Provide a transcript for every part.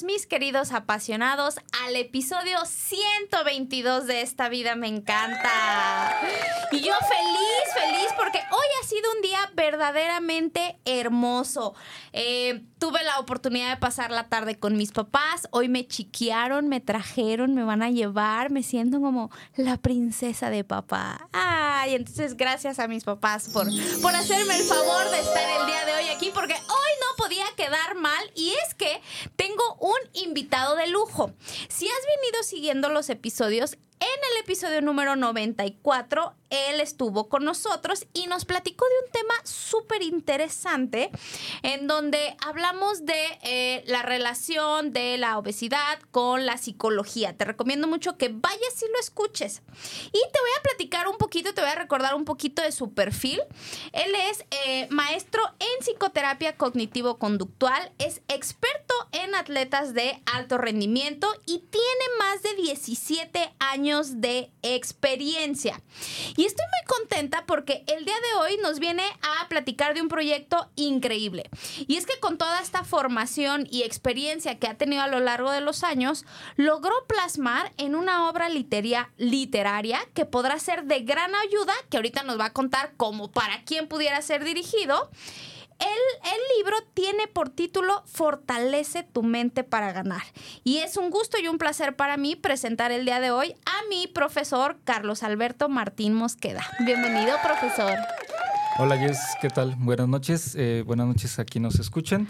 Mis queridos apasionados al episodio 122 de Esta vida me encanta. Y yo feliz, feliz porque hoy ha sido un día verdaderamente hermoso. Eh, tuve la oportunidad de pasar la tarde con mis papás. Hoy me chiquearon, me trajeron, me van a llevar. Me siento como la princesa de papá. Ay, entonces gracias a mis papás por, por hacerme el favor de estar el día de hoy aquí porque hoy no podía quedar mal y es que tengo un invitado de lujo. Si has venido siguiendo los episodios, en el episodio número 94, él estuvo con nosotros y nos platicó de un tema súper interesante en donde hablamos de eh, la relación de la obesidad con la psicología. Te recomiendo mucho que vayas y lo escuches. Y te voy a platicar un poquito, te voy a recordar un poquito de su perfil. Él es eh, maestro en psicoterapia cognitivo-conductual, es experto en atletas de alto rendimiento y tiene más de 17 años de experiencia. Y estoy muy contenta porque el día de hoy nos viene a platicar de un proyecto increíble. Y es que con toda esta formación y experiencia que ha tenido a lo largo de los años, logró plasmar en una obra literaria, literaria que podrá ser de gran ayuda, que ahorita nos va a contar cómo para quién pudiera ser dirigido el, libro tiene por título Fortalece tu mente para ganar. Y es un gusto y un placer para mí presentar el día de hoy a mi profesor Carlos Alberto Martín Mosqueda. Bienvenido, profesor. Hola, Jess, ¿qué tal? Buenas noches. Eh, buenas noches a quienes nos escuchan.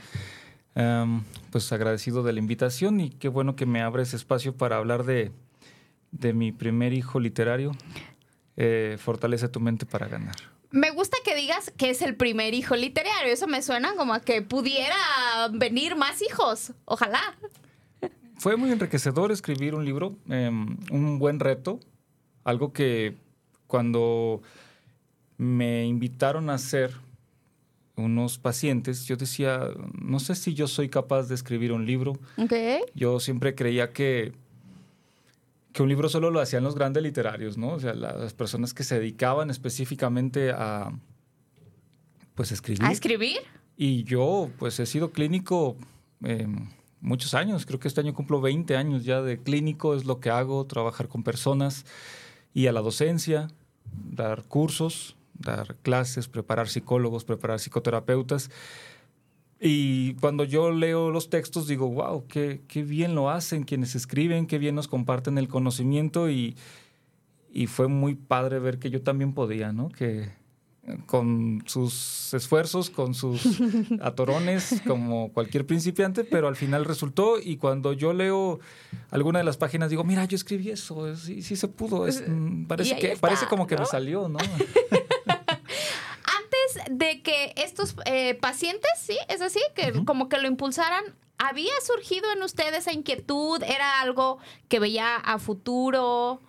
pues agradecido de la invitación y qué bueno que me abres espacio para hablar de, mi primer hijo literario, eh, Fortalece tu mente para ganar. Me gusta que digas que es el primer hijo literario. Eso me suena como a que pudiera venir más hijos. Ojalá. Fue muy enriquecedor escribir un libro, em, un buen reto, algo que cuando me invitaron a hacer unos pacientes, yo decía, no sé si yo soy capaz de escribir un libro. Okay. Yo siempre creía que que un libro solo lo hacían los grandes literarios, ¿no? O sea, las personas que se dedicaban específicamente a, pues, escribir. ¿A escribir? Y yo, pues, he sido clínico eh, muchos años. Creo que este año cumplo 20 años ya de clínico, es lo que hago, trabajar con personas y a la docencia, dar cursos, dar clases, preparar psicólogos, preparar psicoterapeutas. Y cuando yo leo los textos digo, wow, qué, bien lo hacen quienes escriben, qué bien nos comparten el conocimiento y, fue muy padre ver que yo también podía, ¿no? Que con sus esfuerzos, con sus atorones, como cualquier principiante, pero al final resultó y cuando yo leo alguna de las páginas digo, mira, yo escribí eso, sí, sí se pudo, mm, parece, que, parece como que me salió, ¿no? de que estos eh, pacientes, sí, es así, que como que lo impulsaran, ¿había surgido en ustedes esa inquietud? ¿Era algo que veía a futuro?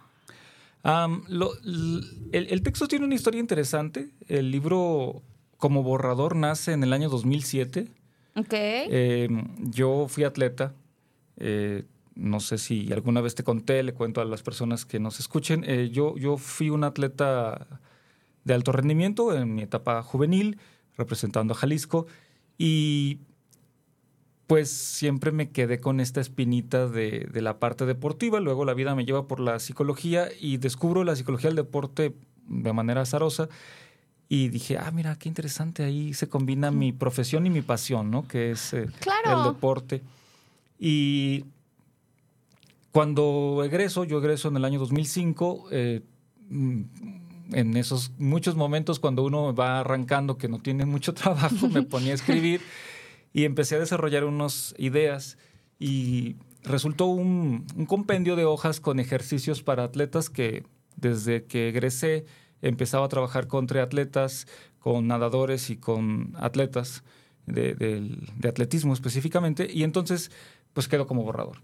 el, texto tiene una historia interesante. El libro, como borrador, nace en el año 2007. Ok. Em, yo fui atleta. Eh, no sé si alguna vez te conté, le cuento a las personas que nos escuchen. Eh, yo, yo fui un atleta de alto rendimiento en mi etapa juvenil, representando a Jalisco, y pues siempre me quedé con esta espinita de, la parte deportiva, luego la vida me lleva por la psicología y descubro la psicología del deporte de manera azarosa. Y dije, ah, mira, qué interesante, ahí se combina mi profesión y mi pasión, ¿no? Que es eh, el deporte. Y cuando egreso, yo egreso en el año 2005, eh, en esos muchos momentos cuando uno va arrancando que no tiene mucho trabajo, me ponía a escribir y empecé a desarrollar unas ideas y resultó un, compendio de hojas con ejercicios para atletas que desde que egresé empezaba a trabajar con triatletas, con nadadores y con atletas de, atletismo específicamente y entonces pues quedó como borrador.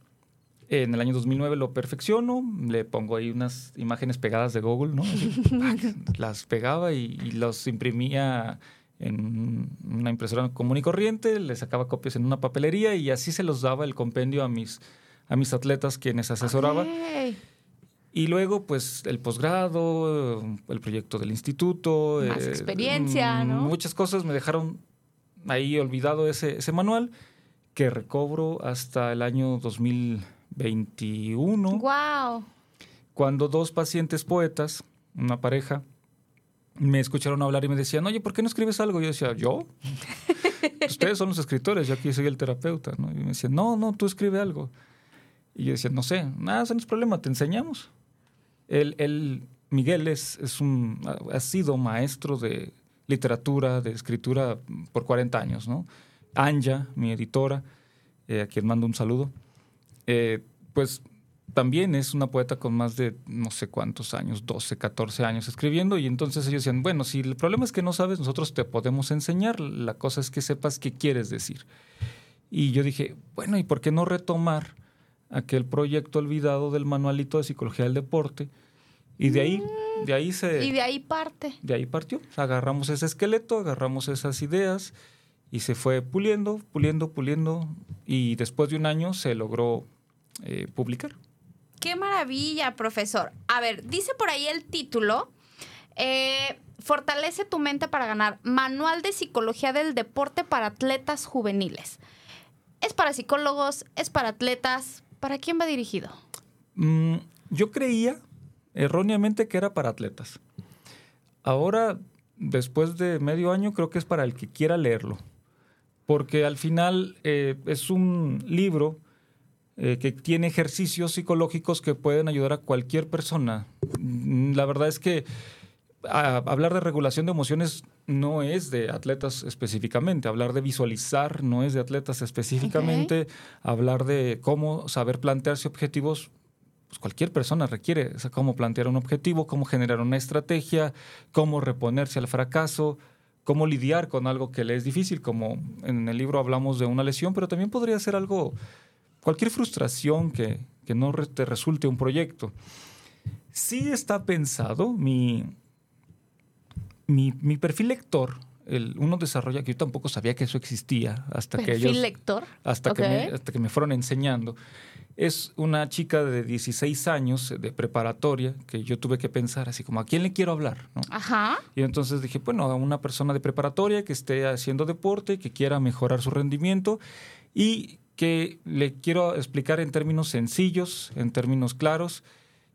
En el año 2009 lo perfecciono, le pongo ahí unas imágenes pegadas de Google, ¿no? las pegaba y, y los imprimía en una impresora común y corriente, le sacaba copias en una papelería y así se los daba el compendio a mis, a mis atletas quienes asesoraba. Ok. Y luego, pues, el posgrado, el proyecto del instituto. Más experiencia, ¿no? Muchas cosas me dejaron ahí olvidado ese, ese manual que recobro hasta el año 2021, Wow. cuando dos pacientes poetas, una pareja, me escucharon hablar y me decían, oye, ¿por qué no escribes algo? Yo decía, ¿yo? Ustedes son los escritores, yo aquí soy el terapeuta. ¿no? Y me decían, no, no, tú escribe algo. Y yo decía, no sé, nada, eso no es problema, te enseñamos. Él, él- Miguel es, es un, ha- ha sido maestro de literatura, de escritura por 40 años, ¿no? Anja, mi editora, eh, a quien mando un saludo, eh, pues también es una poeta con más de no sé cuántos años, 12, 14 años escribiendo, y entonces ellos decían, bueno, si el problema es que no sabes, nosotros te podemos enseñar, la cosa es que sepas qué quieres decir. Y yo dije, bueno, ¿y por qué no retomar aquel proyecto olvidado del manualito de psicología del deporte? Y de ahí, de ahí se... Y de ahí parte. De ahí partió. Agarramos ese esqueleto, agarramos esas ideas y se fue puliendo, puliendo, puliendo. Y después de un año se logró eh, publicar. Qué maravilla, profesor. A ver, dice por ahí el título. eh, Fortalece tu mente para ganar. Manual de psicología del deporte para atletas juveniles. Es para psicólogos, es para atletas. ¿Para quién va dirigido? Mm, yo creía erróneamente que era para atletas. Ahora, después de medio año, creo que es para el que quiera leerlo. Porque al final eh, es un libro eh, que tiene ejercicios psicológicos que pueden ayudar a cualquier persona. Mm, La verdad es que a- hablar de regulación de emociones no es de atletas específicamente, hablar de visualizar no es de atletas específicamente, hablar de cómo saber plantearse objetivos, pues cualquier persona requiere. O sea, cómo plantear un objetivo, cómo generar una estrategia, cómo reponerse al fracaso, cómo lidiar con algo que le es difícil, como en el libro hablamos de una lesión, pero también podría ser algo, cualquier frustración que, que no te resulte un proyecto. Sí está pensado, mi, mi, mi perfil lector, el, uno desarrolla, que yo tampoco sabía que eso existía hasta que Perfil ellos lector. hasta, que me, hasta que me fueron enseñando. Es una chica de 16 años de preparatoria que yo tuve que pensar así como, ¿a quién le quiero hablar? ¿no? Ajá. Y entonces dije, bueno, a una persona de preparatoria que esté haciendo deporte, que quiera mejorar su rendimiento y que le quiero explicar en términos sencillos, en términos claros.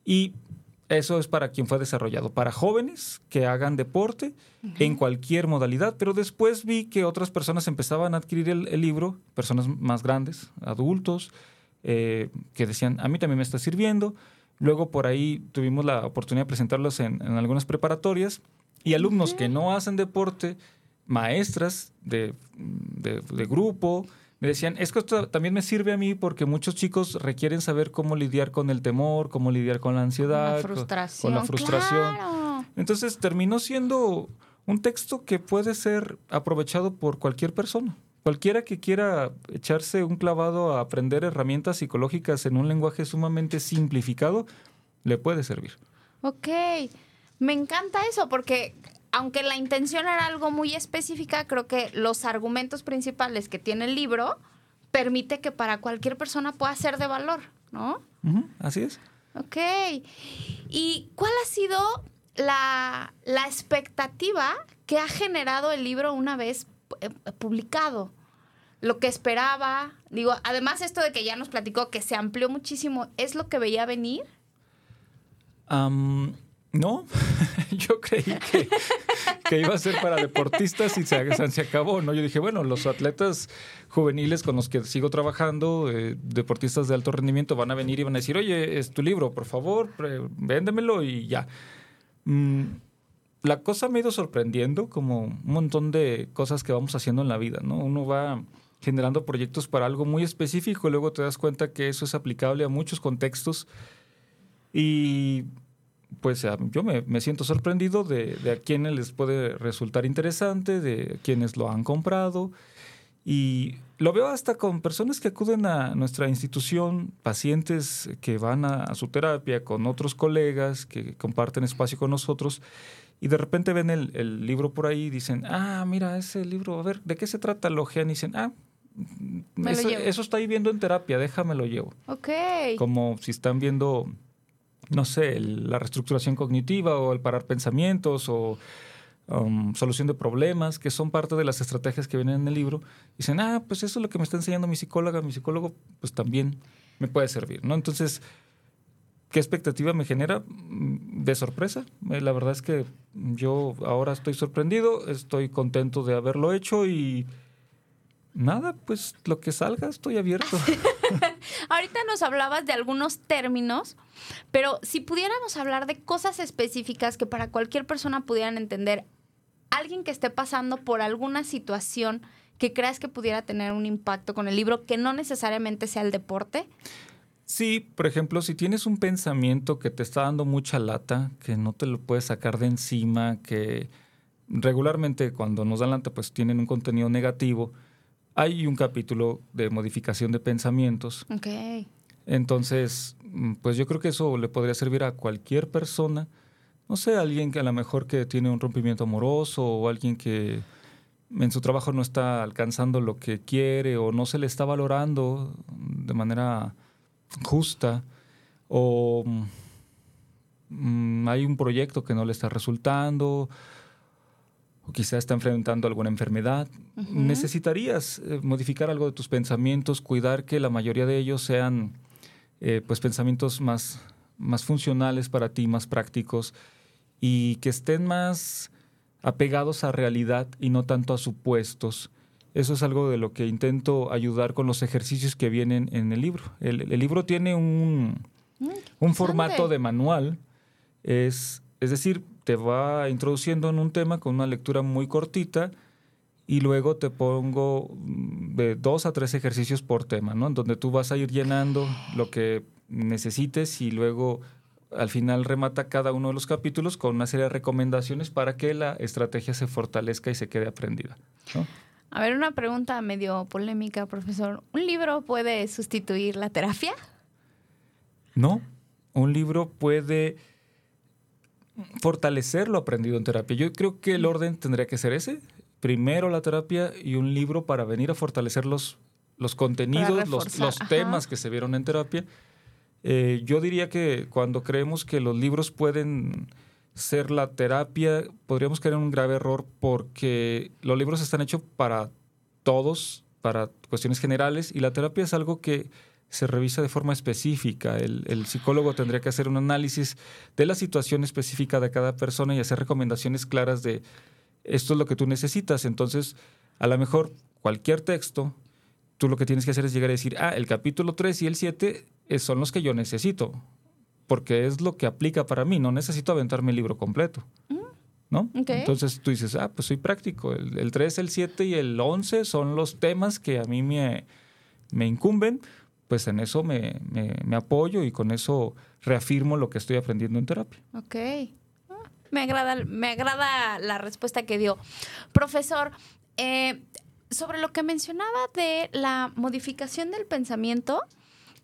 Y eso es para quien fue desarrollado, para jóvenes que hagan deporte en cualquier modalidad. Pero después vi que otras personas empezaban a adquirir el, el libro, personas más grandes, adultos, eh, que decían, a mí también me está sirviendo. Luego por ahí tuvimos la oportunidad de presentarlos en, en algunas preparatorias y alumnos que no hacen deporte, maestras de, de- de grupo, me decían, es que esto también me sirve a mí porque muchos chicos requieren saber cómo lidiar con el temor, cómo lidiar con la ansiedad, La con- frustración. con la frustración. Claro. Entonces terminó siendo un texto que puede ser aprovechado por cualquier persona. Cualquiera que quiera echarse un clavado a aprender herramientas psicológicas en un lenguaje sumamente simplificado, le puede servir. Ok, me encanta eso porque aunque la intención era algo muy específica, creo que los argumentos principales que tiene el libro permite que para cualquier persona pueda ser de valor, ¿no? Así es. Ok. ¿Y cuál ha sido la, la expectativa que ha generado el libro una vez eh, publicado? Lo que esperaba. Digo, además esto de que ya nos platicó que se amplió muchísimo, ¿es lo que veía venir? Am, no, yo creí que, que iba a ser para deportistas y se, se acabó, ¿no? Yo dije, bueno, los atletas juveniles con los que sigo trabajando, eh, deportistas de alto rendimiento, van a venir y van a decir, oye, es tu libro, por favor, véndemelo y ya. Mm, la cosa me ha ido sorprendiendo, como un montón de cosas que vamos haciendo en la vida, ¿no? Uno va generando proyectos para algo muy específico y luego te das cuenta que eso es aplicable a muchos contextos y pues yo me, me siento sorprendido de, de a quienes les puede resultar interesante, de quienes lo han comprado y lo veo hasta con personas que acuden a nuestra institución, pacientes que van a, su terapia con otros colegas que comparten espacio con nosotros y de repente ven el, libro por ahí y dicen, ah, mira, ese libro, a ver, ¿de qué se trata? Lo y dicen, ah, eso, eso, está ahí viendo en terapia, déjame lo llevo. Ok. Como si están viendo, no sé, la reestructuración cognitiva o el parar pensamientos o um, solución de problemas, que son parte de las estrategias que vienen en el libro. Dicen, ah, pues eso es lo que me está enseñando mi psicóloga, mi psicólogo, pues también me puede servir, ¿no? Entonces, ¿qué expectativa me genera? Mm, de sorpresa. Eh, la verdad es que yo ahora estoy sorprendido, estoy contento de haberlo hecho y nada, pues lo que salga, estoy abierto. Ahorita nos hablabas de algunos términos, pero si pudiéramos hablar de cosas específicas que para cualquier persona pudieran entender, alguien que esté pasando por alguna situación que creas que pudiera tener un impacto con el libro, que no necesariamente sea el deporte. Sí, por ejemplo, si tienes un pensamiento que te está dando mucha lata, que no te lo puedes sacar de encima, que regularmente cuando nos dan lata pues tienen un contenido negativo, hay un capítulo de modificación de pensamientos. Ok. Entonces, mm, pues yo creo que eso le podría servir a cualquier persona. No sé, alguien que a lo mejor que tiene un rompimiento amoroso o alguien que en su trabajo no está alcanzando lo que quiere o no se le está valorando de manera justa o mm, hay un proyecto que no le está resultando o quizá está enfrentando alguna enfermedad, necesitarías eh, modificar algo de tus pensamientos, cuidar que la mayoría de ellos sean eh, pues pensamientos más, más funcionales para ti, más prácticos y que estén más apegados a realidad y no tanto a supuestos. Eso es algo de lo que intento ayudar con los ejercicios que vienen en el libro. El, libro tiene un, mm, un formato de manual, es, es decir, te va introduciendo en un tema con una lectura muy cortita y luego te pongo mm, de dos a tres ejercicios por tema, ¿no? En donde tú vas a ir llenando lo que necesites y luego al final remata cada uno de los capítulos con una serie de recomendaciones para que la estrategia se fortalezca y se quede aprendida. A ver, una pregunta medio polémica, profesor. ¿Un libro puede sustituir la terapia? No, un libro puede fortalecer lo aprendido en terapia. Yo creo que el orden tendría que ser ese. Primero la terapia y un libro para venir a fortalecer los, los contenidos, los, los temas que se vieron en terapia. Eh, yo diría que cuando creemos que los libros pueden ser la terapia, podríamos caer en un grave error porque los libros están hechos para todos, para cuestiones generales, y la terapia es algo que se revisa de forma específica. El, psicólogo tendría que hacer un análisis de la situación específica de cada persona y hacer recomendaciones claras de esto es lo que tú necesitas. Entonces, a lo mejor cualquier texto, tú lo que tienes que hacer es llegar a decir, ah, el capítulo 3 y el 7 son los que yo necesito, porque es lo que aplica para mí, no necesito aventarme el libro completo. ¿No? Entonces tú dices, ah, pues soy práctico. El, el 3, el 7 y el 11 son los temas que a mí me, me incumben pues en eso me, apoyo y con eso reafirmo lo que estoy aprendiendo en terapia. Ok. Ah, me agrada, me agrada la respuesta que dio. Profesor, eh, sobre lo que mencionaba de la modificación del pensamiento,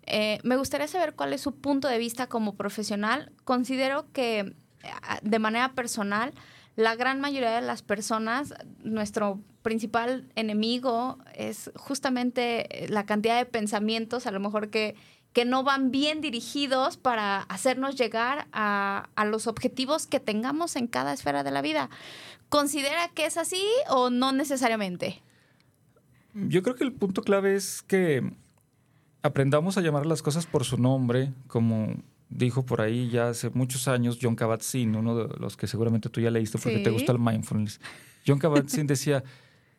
eh, me gustaría saber cuál es su punto de vista como profesional. Considero que eh, de manera personal, la gran mayoría de las personas, nuestro principal enemigo es justamente la cantidad de pensamientos, a lo mejor que, que no van bien dirigidos para hacernos llegar a, los objetivos que tengamos en cada esfera de la vida. ¿Considera que es así o no necesariamente? Yo creo que el punto clave es que aprendamos a llamar las cosas por su nombre, como dijo por ahí ya hace muchos años John Kabat-Zinn, uno de los que seguramente tú ya leíste porque te gusta el mindfulness. John Kabat-Zinn decía,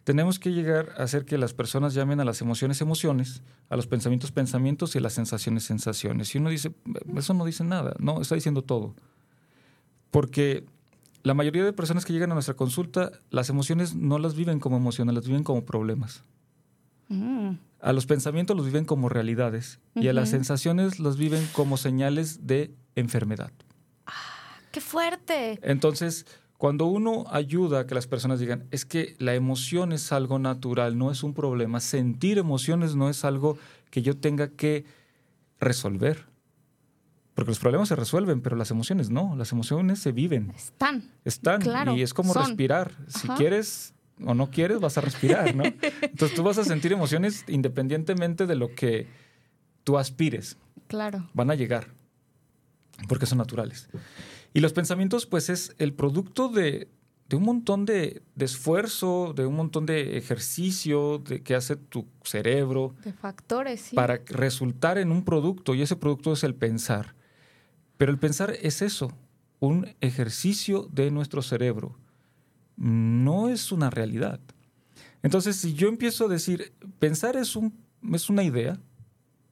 tenemos que llegar a hacer que las personas llamen a las emociones emociones, a los pensamientos pensamientos y a las sensaciones sensaciones. Y uno dice, eso no dice nada, no, está diciendo todo. Porque la mayoría de personas que llegan a nuestra consulta, las emociones no las viven como emociones, las viven como problemas. Mm. A los pensamientos los viven como realidades y a las sensaciones los viven como señales de enfermedad. Ah, ¡Qué fuerte! Entonces, Cuando uno ayuda a que las personas digan, es que la emoción es algo natural, no es un problema, sentir emociones no es algo que yo tenga que resolver. Porque los problemas se resuelven, pero las emociones no, las emociones se viven. Están. Están. Claro, y es como son. respirar. Si Ajá. quieres o no quieres, vas a respirar, ¿no? Entonces tú vas a sentir emociones independientemente de lo que tú aspires Claro. van a llegar, porque son naturales. Y los pensamientos, pues es el producto de, de un montón de, de esfuerzo, de un montón de ejercicio de, que hace tu cerebro De factores, sí. para resultar en un producto, y ese producto es el pensar. Pero el pensar es eso, un ejercicio de nuestro cerebro. No es una realidad. Entonces, si yo empiezo a decir, pensar es, un, es una idea,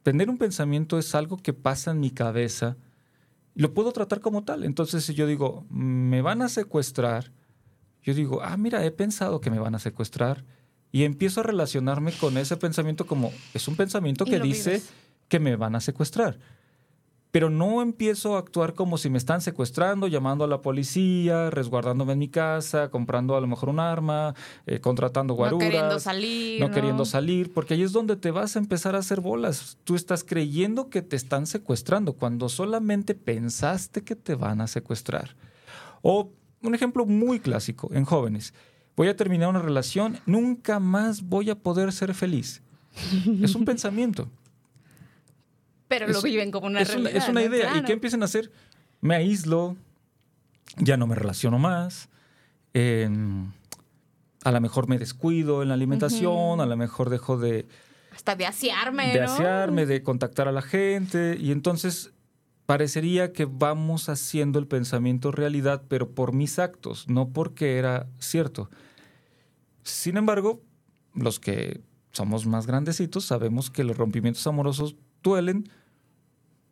tener un pensamiento es algo que pasa en mi cabeza, lo puedo tratar como tal. Entonces, si yo digo, me van a secuestrar, yo digo, ah, mira, he pensado que me van a secuestrar, y empiezo a relacionarme con ese pensamiento como, es un pensamiento que dice vives. que me van a secuestrar. Pero no empiezo a actuar como si me están secuestrando, llamando a la policía, resguardándome en mi casa, comprando a lo mejor un arma, eh, contratando no guaruras queriendo salir. no queriendo salir, porque ahí es donde te vas a empezar a hacer bolas. Tú estás creyendo que te están secuestrando cuando solamente pensaste que te van a secuestrar. O un ejemplo muy clásico en jóvenes. Voy a terminar una relación, nunca más voy a poder ser feliz. Es un pensamiento. Pero lo viven como una es, una, realidad. es una idea. ¿Y qué empiezan a hacer? Me aíslo, ya no me relaciono más, a lo mejor me descuido en la alimentación, a lo mejor dejo de, Hasta de asearme, de ¿no? asearme, de contactar a la gente, y entonces parecería que vamos haciendo el pensamiento realidad, pero por mis actos, no porque era cierto. Sin embargo, los que somos más grandecitos sabemos que los rompimientos amorosos duelen,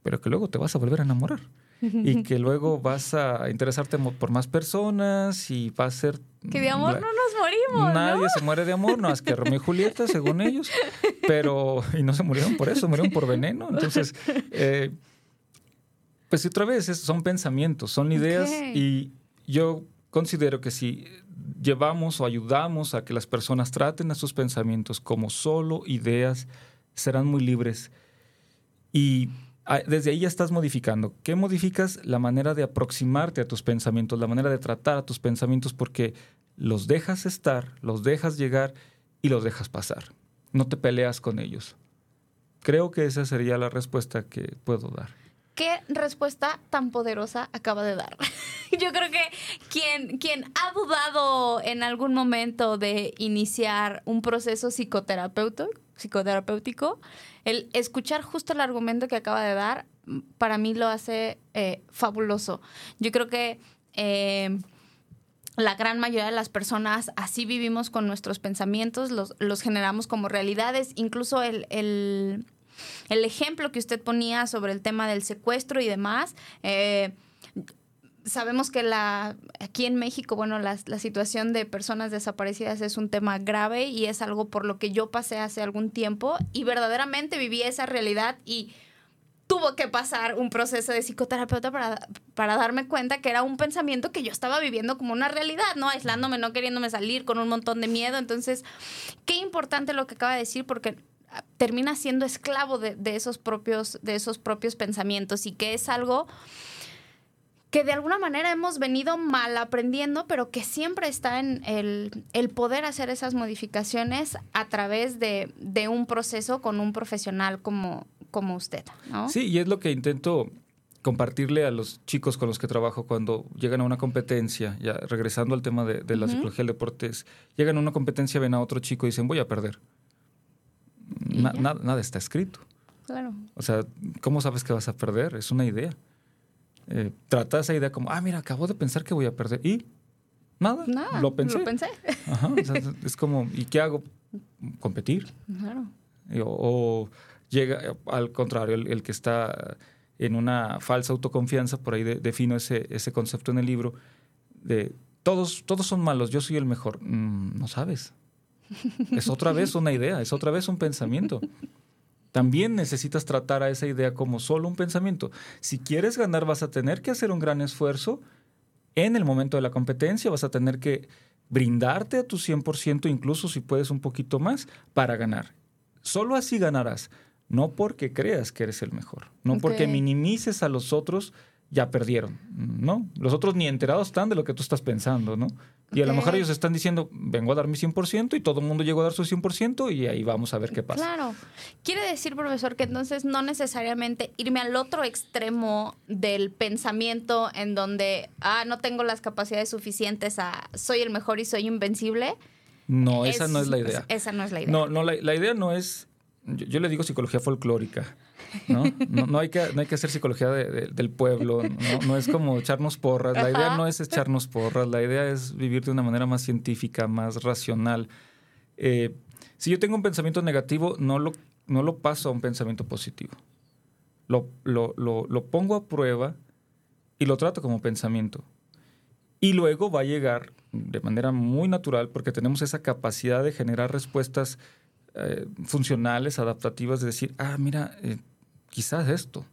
pero que luego te vas a volver a enamorar. y que luego vas a interesarte por más personas y va a ser... Que de amor la- no nos morimos, Nadie ¿no? se muere de amor, no, es que Romeo y Julieta, según ellos, pero, y no se murieron por eso, murieron por veneno. Entonces, eh, pues otra vez, son pensamientos, son ideas y yo considero que si llevamos o ayudamos a que las personas traten a sus pensamientos como solo ideas, serán muy libres. Y ah, desde ahí ya estás modificando. ¿Qué modificas? La manera de aproximarte a tus pensamientos, la manera de tratar a tus pensamientos, porque los dejas estar, los dejas llegar y los dejas pasar. No te peleas con ellos. Creo que esa sería la respuesta que puedo dar. ¿Qué respuesta tan poderosa acaba de dar? Yo creo que quien, quien ha dudado en algún momento de iniciar un proceso psicoterapeuta- psicoterapéutico, el escuchar justo el argumento que acaba de dar, para mí lo hace eh, fabuloso. Yo creo que eh, la gran mayoría de las personas así vivimos con nuestros pensamientos, los, los generamos como realidades, incluso el, el- el ejemplo que usted ponía sobre el tema del secuestro y demás. eh, sabemos que la aquí en México, bueno, la, la situación de personas desaparecidas es un tema grave y es algo por lo que yo pasé hace algún tiempo y verdaderamente viví esa realidad y tuvo que pasar un proceso de psicoterapeuta para, para darme cuenta que era un pensamiento que yo estaba viviendo como una realidad, ¿no? Aislándome, no queriéndome salir, con un montón de miedo. Entonces, qué importante lo que acaba de decir porque termina siendo esclavo de esos propios, de esos propios pensamientos y que es algo que de alguna manera hemos venido mal aprendiendo, pero que siempre está en el, el poder hacer esas modificaciones a través de, de un proceso con un profesional como, como usted, ¿no? Sí, y es lo que intento compartirle a los chicos con los que trabajo cuando llegan a una competencia, ya regresando al tema de, de la Ujú. psicología del deporte, es, llegan a una competencia, ven a otro chico y dicen, voy a perder. Na- nada, nada está escrito. Claro. O sea, ¿cómo sabes que vas a perder? Es una idea. Eh, trata esa idea como, ah, mira, acabo de pensar que voy a perder. ¿Y? Nada, Nada, lo pensé. Lo pensé. Ajá, o sea, es como, ¿y qué hago? Competir. Claro. O, o llega, al contrario, el, el que está en una falsa autoconfianza, por ahí de- defino ese, ese concepto en el libro, de todos, todos son malos, yo soy el mejor. Mm, no sabes. Es otra vez una idea, es otra vez un pensamiento. También necesitas tratar a esa idea como solo un pensamiento. Si quieres ganar, vas a tener que hacer un gran esfuerzo En el momento de la competencia vas a tener que brindarte a tu 100%, incluso si puedes un poquito más, para ganar. Solo así ganarás, no porque creas que eres el mejor, no porque minimices a los otros, ya perdieron, ¿no? Los otros ni enterados están de lo que tú estás pensando, ¿no? Y a lo mejor ellos están diciendo, vengo a dar mi 100% y todo el mundo llegó a dar su 100% y ahí vamos a ver qué pasa. Claro. Quiere decir, profesor, que entonces no necesariamente irme al otro extremo del pensamiento en donde, ah, no tengo las capacidades suficientes a soy el mejor y soy invencible. No, esa no es la idea. Esa no es la idea. No, no, la, la idea no es. Yo, yo le digo psicología folclórica. ¿No? No, no hay, que, no hay que hacer psicología de- de- del pueblo. No, no es como echarnos porras. La idea no es echarnos porras. La idea es vivir de una manera más científica, más racional. Eh, si yo tengo un pensamiento negativo, no lo, no lo paso a un pensamiento positivo. Lo, lo, lo, lo pongo a prueba y lo trato como pensamiento. Y luego va a llegar de manera muy natural, porque tenemos esa capacidad de generar respuestas eh, funcionales, adaptativas, de decir, ah, mira, eh, quizás esto.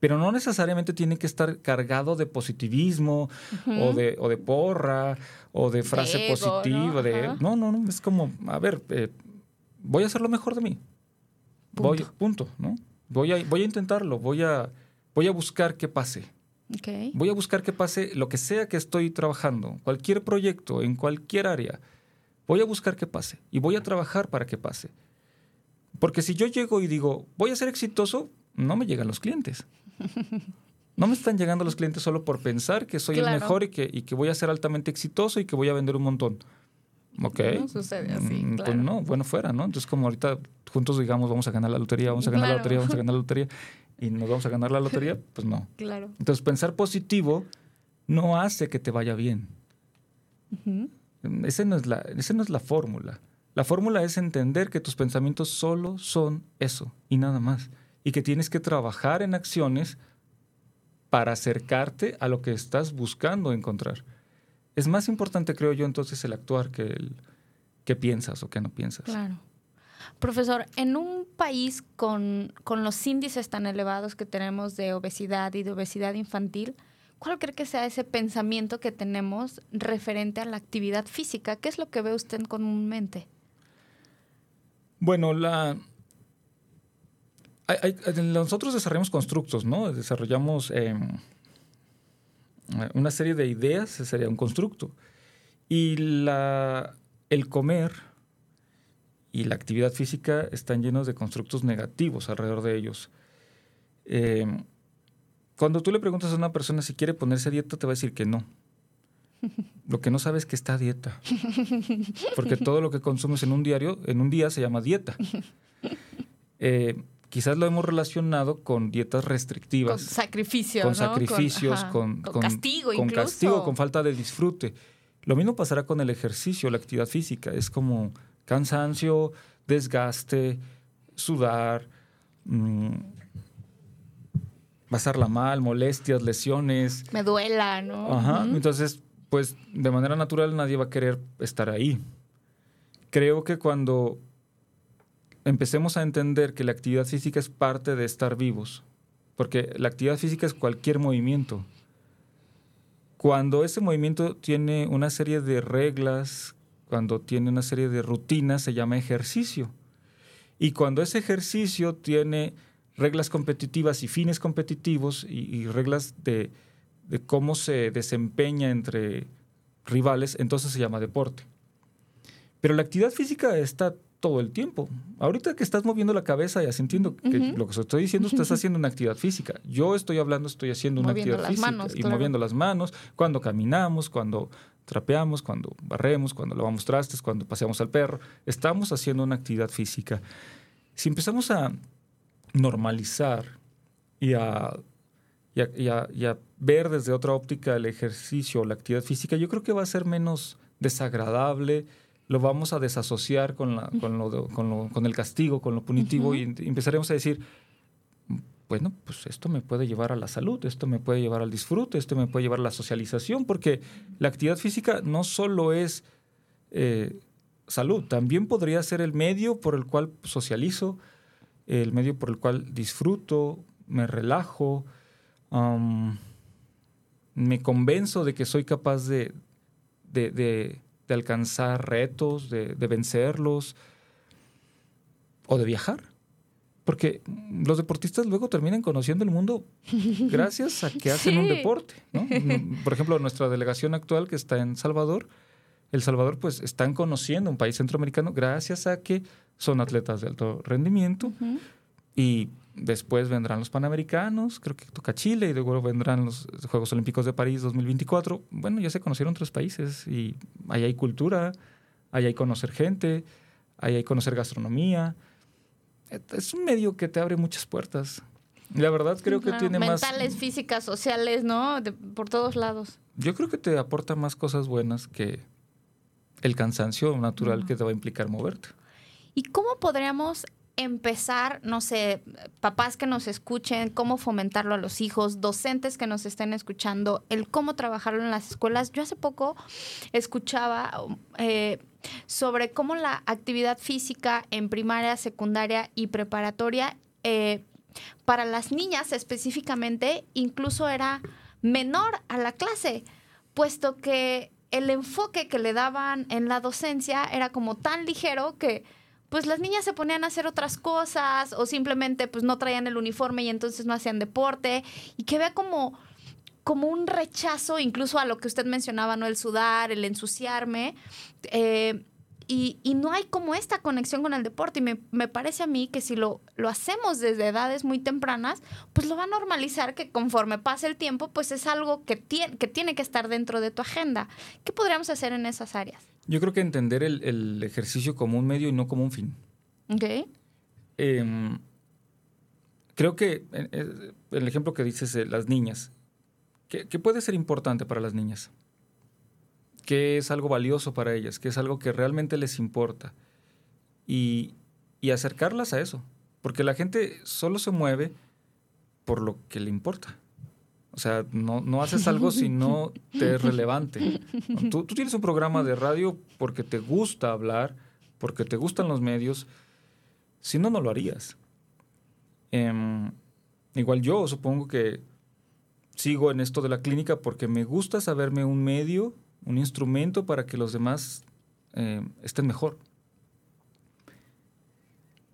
Pero no necesariamente tiene que estar cargado de positivismo o, de, o de porra o de frase ego, positiva. ¿no? De, Ajá. no, no, no, es como, a ver, eh, voy a hacer lo mejor de mí. Voy, Punto. punto, ¿no? Voy a, voy a intentarlo, voy a, voy a buscar que pase. Ok. Voy a buscar que pase lo que sea que estoy trabajando, cualquier proyecto, en cualquier área. Voy a buscar que pase y voy a trabajar para que pase. Porque si yo llego y digo, voy a ser exitoso, no me llegan los clientes. No me están llegando los clientes solo por pensar que soy el mejor y que, y que voy a ser altamente exitoso y que voy a vender un montón. ¿Ok? No sucede así, Mm, claro. Pues no, bueno fuera, ¿no? Entonces como ahorita juntos digamos, vamos a ganar la lotería, vamos a ganar la lotería, vamos a ganar la lotería y nos vamos a ganar la lotería, pues no. Claro. Entonces, pensar positivo no hace que te vaya bien. Ese no es la, ese no es la fórmula. La fórmula es entender que tus pensamientos solo son eso y nada más. Y que tienes que trabajar en acciones para acercarte a lo que estás buscando encontrar. Es más importante, creo yo, entonces el actuar que el que piensas o que no piensas. Claro. Profesor, en un país con, con los índices tan elevados que tenemos de obesidad y de obesidad infantil, ¿cuál cree que sea ese pensamiento que tenemos referente a la actividad física? ¿Qué es lo que ve usted comúnmente? Bueno, la... hay- hay- nosotros desarrollamos constructos, ¿no? Desarrollamos em, una serie de ideas, sería un constructo. Y la, el comer y la actividad física están llenos de constructos negativos alrededor de ellos. Em, cuando tú le preguntas a una persona si quiere ponerse a dieta, te va a decir que no. Lo que no sabe es que está a dieta. Porque todo lo que consumes en un diario, en un día se llama dieta. Eh, quizás lo hemos relacionado con dietas Con restrictivas, sacrificio, con ¿no? sacrificios, con, con castigo con incluso. castigo, con falta de disfrute. Lo mismo pasará con el ejercicio, la actividad física. Es como cansancio, desgaste, sudar, mm, pasarla mal, molestias, lesiones. Me duela, ¿no? Ajá. Entonces, pues de manera natural nadie va a querer estar ahí. Creo que cuando empecemos a entender que la actividad física es parte de estar vivos, porque la actividad física es cualquier movimiento. Cuando ese movimiento tiene una serie de reglas, cuando tiene una serie de rutinas, se llama ejercicio. Y cuando ese ejercicio tiene reglas competitivas y fines competitivos y, reglas de cómo se desempeña entre rivales, entonces se llama deporte. Pero la actividad física está todo el tiempo. Ahorita que estás moviendo la cabeza y asintiendo que lo que estoy diciendo, estás haciendo una actividad física. Yo estoy hablando, estoy haciendo una actividad las física manos, y claro. moviendo las manos, cuando caminamos, cuando trapeamos, cuando barremos, cuando lavamos trastes, cuando paseamos al perro. Estamos haciendo una actividad física. Si empezamos a normalizar y a, y a- y a- y a ver desde otra óptica el ejercicio o la actividad física, yo creo que va a ser menos desagradable, lo vamos a desasociar con, la, con, lo, de- con, lo- con el castigo, con lo punitivo Ujú. y en- empezaremos a decir, bueno, pues esto me puede llevar a la salud, esto me puede llevar al disfrute, esto me puede llevar a la socialización, porque la actividad física no solo es eh, salud, también podría ser el medio por el cual socializo, el medio por el cual disfruto, me relajo, am, me convenzo de que soy capaz de, de, de, de alcanzar retos, de, de vencerlos o de viajar. Porque los deportistas luego terminan conociendo el mundo gracias a que hacen un deporte. ¿no? Por ejemplo, nuestra delegación actual que está en Salvador, El Salvador pues están conociendo un país centroamericano gracias a que son atletas de alto rendimiento y después vendrán los Panamericanos, creo que toca Chile y luego vendrán los Juegos Olímpicos de París 2024. Bueno, ya se conocieron otros países y ahí hay cultura, ahí hay conocer gente, ahí hay conocer gastronomía. Es un medio que te abre muchas puertas. La verdad creo que tiene más... Mentales, físicas, sociales, ¿no? De- por todos lados. Yo creo que te aporta más cosas buenas que el cansancio natural que te va a implicar moverte. ¿Y cómo podríamos empezar, no sé, papás que nos escuchen, cómo fomentarlo a los hijos, docentes que nos estén escuchando, el cómo trabajarlo en las escuelas? Yo hace poco escuchaba eh, sobre cómo la actividad física en primaria, secundaria y preparatoria eh, para las niñas específicamente incluso era menor a la clase, puesto que el enfoque que le daban en la docencia era como tan ligero que pues las niñas se ponían a hacer otras cosas o simplemente pues no traían el uniforme y entonces no hacían deporte y que vea como como un rechazo incluso a lo que usted mencionaba, ¿no? El sudar, el ensuciarme. eh, y, y no hay como esta conexión con el deporte. Y me, me parece a mí que si lo, lo hacemos desde edades muy tempranas, pues lo va a normalizar que conforme pase el tiempo, pues es algo que, tiene que tiene que estar dentro de tu agenda. ¿Qué podríamos hacer en esas áreas? Yo creo que entender el, el ejercicio como un medio y no como un fin. ¿Ok? Eh, creo que eh, el ejemplo que dices las niñas, ¿qué, qué puede ser importante para las niñas? ¿Qué es algo valioso para ellas? ¿Qué es algo que realmente les importa? Y, y acercarlas a eso. Porque la gente solo se mueve por lo que le importa. O sea, no, no haces algo si no te es relevante. Tú, tienes un programa de radio porque te gusta hablar, porque te gustan los medios. Si no, no lo harías. Em, igual yo supongo que sigo en esto de la clínica porque me gusta saberme un medio, un instrumento para que los demás eh, estén mejor.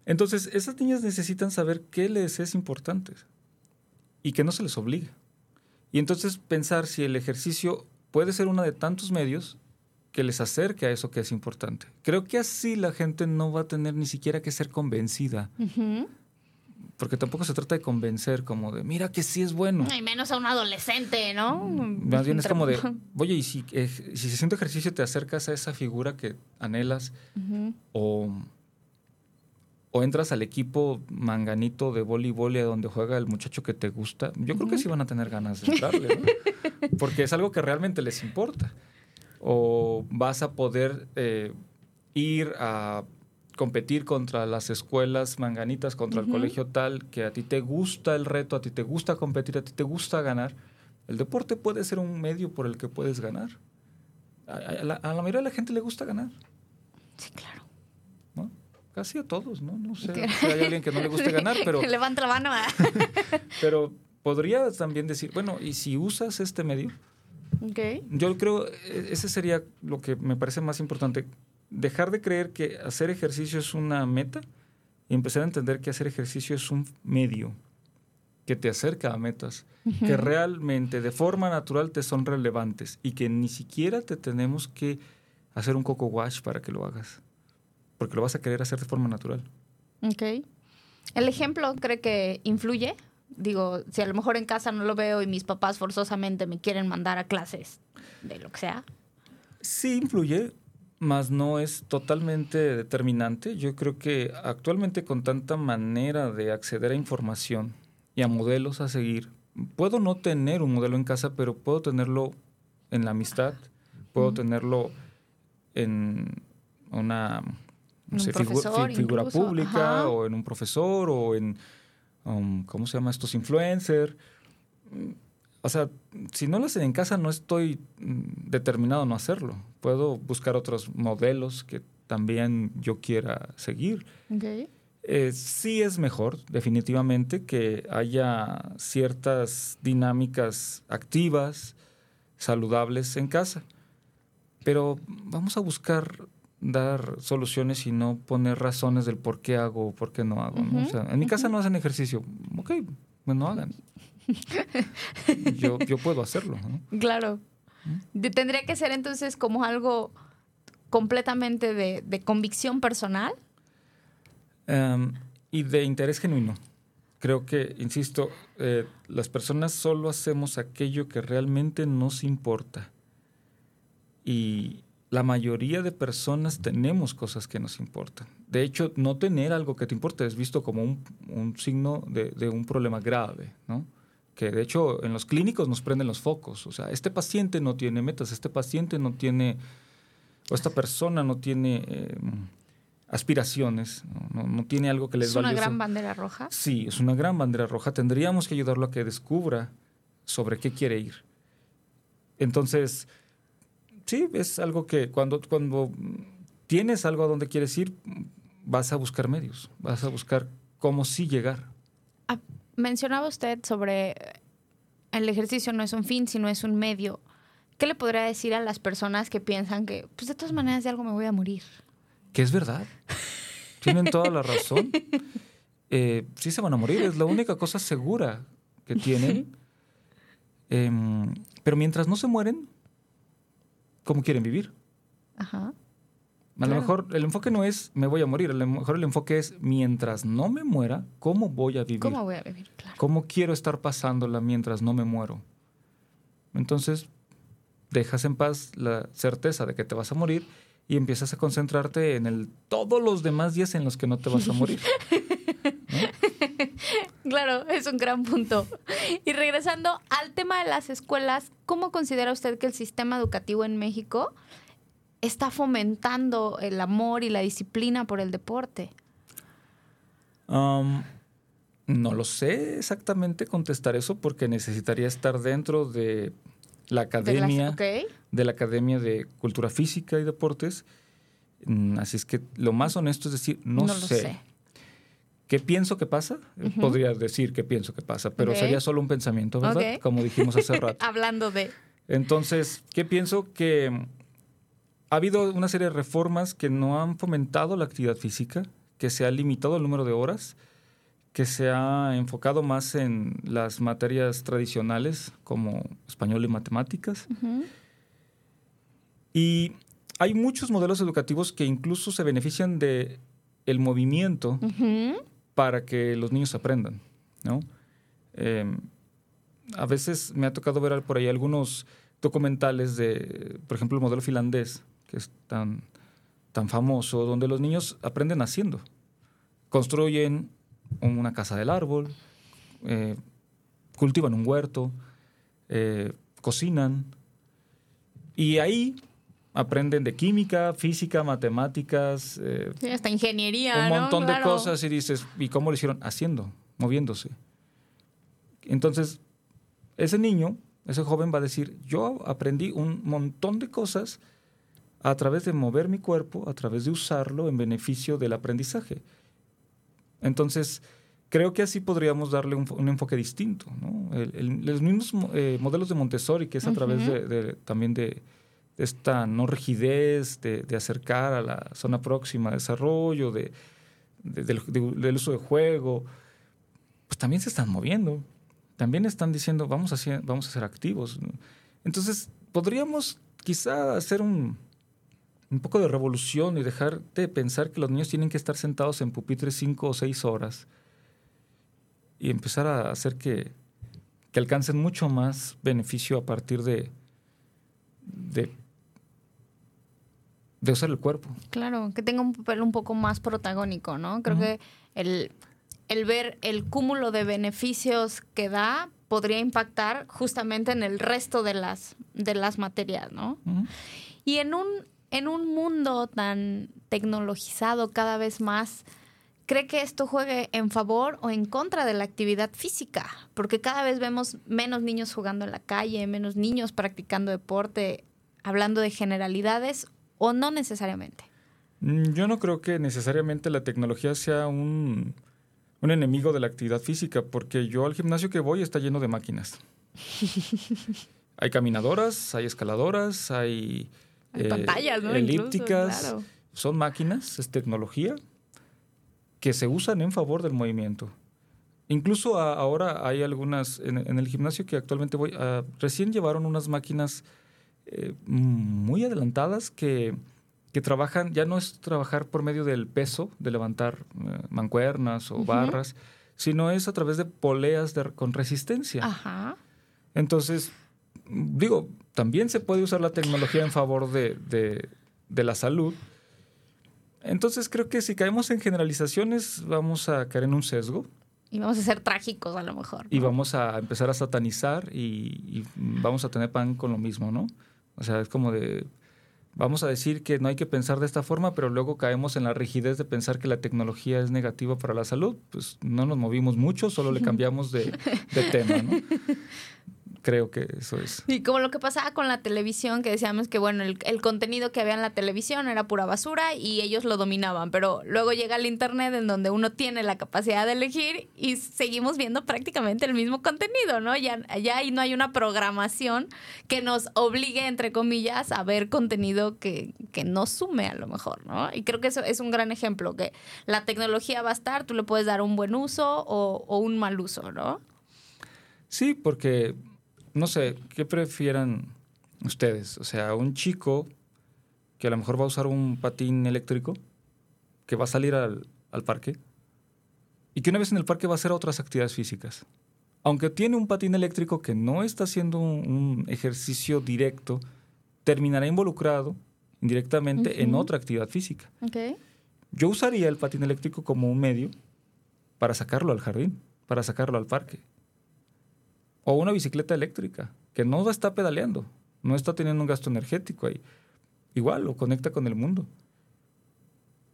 Entonces, esas niñas necesitan saber qué les es importante y que no se les obligue. Y entonces pensar si el ejercicio puede ser uno de tantos medios que les acerque a eso que es importante. Creo que así la gente no va a tener ni siquiera que ser convencida, porque tampoco se trata de convencer como de, mira que sí es bueno. Y menos a un adolescente, ¿no? Más bien es como de, oye, y si, eh, si haciendo ejercicio te acercas a esa figura que anhelas o, o entras al equipo manganito de voleibol a donde juega el muchacho que te gusta, yo creo que sí van a tener ganas de entrarle, ¿no? porque es algo que realmente les importa. O vas a poder eh, ir a competir contra las escuelas manganitas, contra el colegio tal, que a ti te gusta el reto, a ti te gusta competir, a ti te gusta ganar. El deporte puede ser un medio por el que puedes ganar. A, a la, a la mayoría de la gente le gusta ganar. Sí, claro. Casi a todos, ¿no? No sé si hay alguien que no le guste ganar, pero, Levanta la mano. ah. pero podrías también decir, bueno, y si usas este medio, ok. yo creo, eh, ese sería lo que me parece más importante, dejar de creer que hacer ejercicio es una meta y empezar a entender que hacer ejercicio es un medio que te acerca a metas, que realmente de forma natural te son relevantes y que ni siquiera te tenemos que hacer un coco wash para que lo hagas, porque lo vas a querer hacer de forma natural. Ok. ¿El ejemplo cree que influye? Digo, si a lo mejor en casa no lo veo y mis papás forzosamente me quieren mandar a clases de lo que sea. Sí influye, mas no es totalmente determinante. Yo creo que actualmente con tanta manera de acceder a información y a modelos a seguir, puedo no tener un modelo en casa, pero puedo tenerlo en la amistad, puedo Ujú. tenerlo en una no sé, profesor figura incluso, pública ajá. o en un profesor o en, um, ¿cómo se llama estos influencers? O sea, si no lo hacen en casa, no estoy mm, determinado a no hacerlo. Puedo buscar otros modelos que también yo quiera seguir. Eh, sí es mejor, definitivamente, que haya ciertas dinámicas activas saludables en casa. Pero vamos a buscar dar soluciones y no poner razones del por qué hago o por qué no hago. ¿no? O sea, en mi casa no hacen ejercicio. Ok, pues no hagan. yo, yo puedo hacerlo. ¿no? Claro. De- Tendría que ser entonces como algo completamente de, de convicción personal. Em, y de interés genuino. Creo que, insisto, eh, las personas solo hacemos aquello que realmente nos importa. Y la mayoría de personas tenemos cosas que nos importan. De hecho, no tener algo que te importe es visto como un, un signo de, de un problema grave, ¿no? Que de hecho en los clínicos nos prenden los focos. O sea, este paciente no tiene metas, este paciente no tiene, o esta persona no tiene eh, aspiraciones, no, no- no tiene algo que les Es una gran bandera roja. Sí, es una gran bandera roja. Tendríamos que ayudarlo a que descubra sobre qué quiere ir. Entonces, sí, es algo que cuando, cuando tienes algo a donde quieres ir, vas a buscar medios, vas a buscar cómo sí llegar. Ah, mencionaba usted sobre el ejercicio no es un fin, sino es un medio. ¿Qué le podría decir a las personas que piensan que, pues de todas maneras, de algo me voy a morir? Que es verdad. Tienen toda la razón. Eh, sí se van a morir, es la única cosa segura que tienen. Em, pero mientras no se mueren, ¿cómo quieren vivir? Ajá. A Claro. lo mejor el enfoque no es me voy a morir, a lo mejor el enfoque es mientras no me muera, ¿cómo voy a vivir? ¿Cómo voy a vivir? Claro. ¿Cómo quiero estar pasándola mientras no me muero? Entonces, dejas en paz la certeza de que te vas a morir y empiezas a concentrarte en el todos los demás días en los que no te vas a morir. Claro, es un gran punto. Y regresando al tema de las escuelas, ¿cómo considera usted que el sistema educativo en México está fomentando el amor y la disciplina por el deporte? Um, no lo sé exactamente contestar eso porque necesitaría estar dentro de la De academia. de la Academia de Cultura Física y Deportes. Mm, Así es que lo más honesto es decir, no, lo sé. sé. ¿Qué pienso que pasa? Eh, Podría decir que pienso que pasa, pero sería solo un pensamiento, ¿verdad? Como dijimos hace rato. Hablando de... Entonces, ¿qué pienso? Que mm, ha habido una serie de reformas que no han fomentado la actividad física, que se ha limitado el número de horas, que se ha enfocado más en las materias tradicionales como español y matemáticas. Ujú. Y hay muchos modelos educativos que incluso se benefician de el movimiento Ujú. Para que los niños aprendan, ¿no? Eh, a veces me ha tocado ver por ahí algunos documentales de, por ejemplo, el modelo finlandés, que es tan, tan famoso, donde los niños aprenden haciendo. Construyen una casa del árbol, eh, cultivan un huerto, eh, cocinan, y ahí aprenden de química, física, matemáticas, eh, Sí, hasta ingeniería, un ¿no? montón de cosas y dices, ¿y cómo lo hicieron? Haciendo, moviéndose. Entonces, ese niño, ese joven va a decir, yo aprendí un montón de cosas a través de mover mi cuerpo, a través de usarlo en beneficio del aprendizaje. Entonces, creo que así podríamos darle un, un enfoque distinto. ¿no? El- el- los mismos mo- eh, modelos de Montessori, que es a través de, de- también de esta no rigidez, de, acercar a la zona próxima de desarrollo, de, de- del, de- del uso de juego, pues también se están moviendo. También están diciendo, vamos a ser, vamos a ser activos. Entonces, podríamos quizá hacer un, un poco de revolución y dejar de pensar que los niños tienen que estar sentados en pupitres cinco o seis horas y empezar a hacer que, que alcancen mucho más beneficio a partir de, de usar el cuerpo. Claro, que tenga un papel un poco más protagónico, ¿no? Creo que el, el ver el cúmulo de beneficios que da podría impactar justamente en el resto de las, de las materias, ¿no? Y en un, en un mundo tan tecnologizado cada vez más, ¿cree que esto juegue en favor o en contra de la actividad física? Porque cada vez vemos menos niños jugando en la calle, menos niños practicando deporte, hablando de generalidades o no necesariamente. Mm, Yo no creo que necesariamente la tecnología sea un, un enemigo de la actividad física, porque yo al gimnasio que voy está lleno de máquinas. hay caminadoras, hay escaladoras, hay, Hay eh, pantallas, ¿no? elípticas. Incluso, claro. Son máquinas, es tecnología que se usan en favor del movimiento. Incluso a- ahora hay algunas, en, en el gimnasio que actualmente voy, ah, recién llevaron unas máquinas eh, muy adelantadas que, que trabajan, ya no es trabajar por medio del peso, de levantar eh, mancuernas o barras, sino es a través de poleas de- con resistencia. Ajá. Entonces, digo, también se puede usar la tecnología en favor de, de- de la salud. Entonces creo que si caemos en generalizaciones vamos a caer en un sesgo Y vamos a ser trágicos a lo mejor. y vamos a empezar a satanizar y, y vamos a tener pan con lo mismo, ¿no? O sea, es como de, vamos a decir que no hay que pensar de esta forma, pero luego caemos en la rigidez de pensar que la tecnología es negativa para la salud. Pues no nos movimos mucho, solo le cambiamos de, de tema, ¿no? Creo que eso es. Y como lo que pasaba con la televisión, que decíamos que bueno, el, el contenido que había en la televisión era pura basura y ellos lo dominaban, pero luego llega el internet en donde uno tiene la capacidad de elegir y seguimos viendo prácticamente el mismo contenido, ¿no? Ya, ya ahí no hay una programación que nos obligue, entre comillas, a ver contenido que, que no sume a lo mejor, ¿no? Y creo que eso es un gran ejemplo, que la tecnología va a estar, tú le puedes dar un buen uso o, o un mal uso, ¿no? Sí, porque, no sé, ¿qué prefieran ustedes? O sea, un chico que a lo mejor va a usar un patín eléctrico, que va a salir al, al parque, y que una vez en el parque va a hacer otras actividades físicas. Aunque tiene un patín eléctrico que no está haciendo un, un ejercicio directo, terminará involucrado indirectamente en otra actividad física. Ok. Yo usaría el patín eléctrico como un medio para sacarlo al jardín, para sacarlo al parque. O una bicicleta eléctrica, que no está pedaleando, no está teniendo un gasto energético ahí. Igual, lo conecta con el mundo.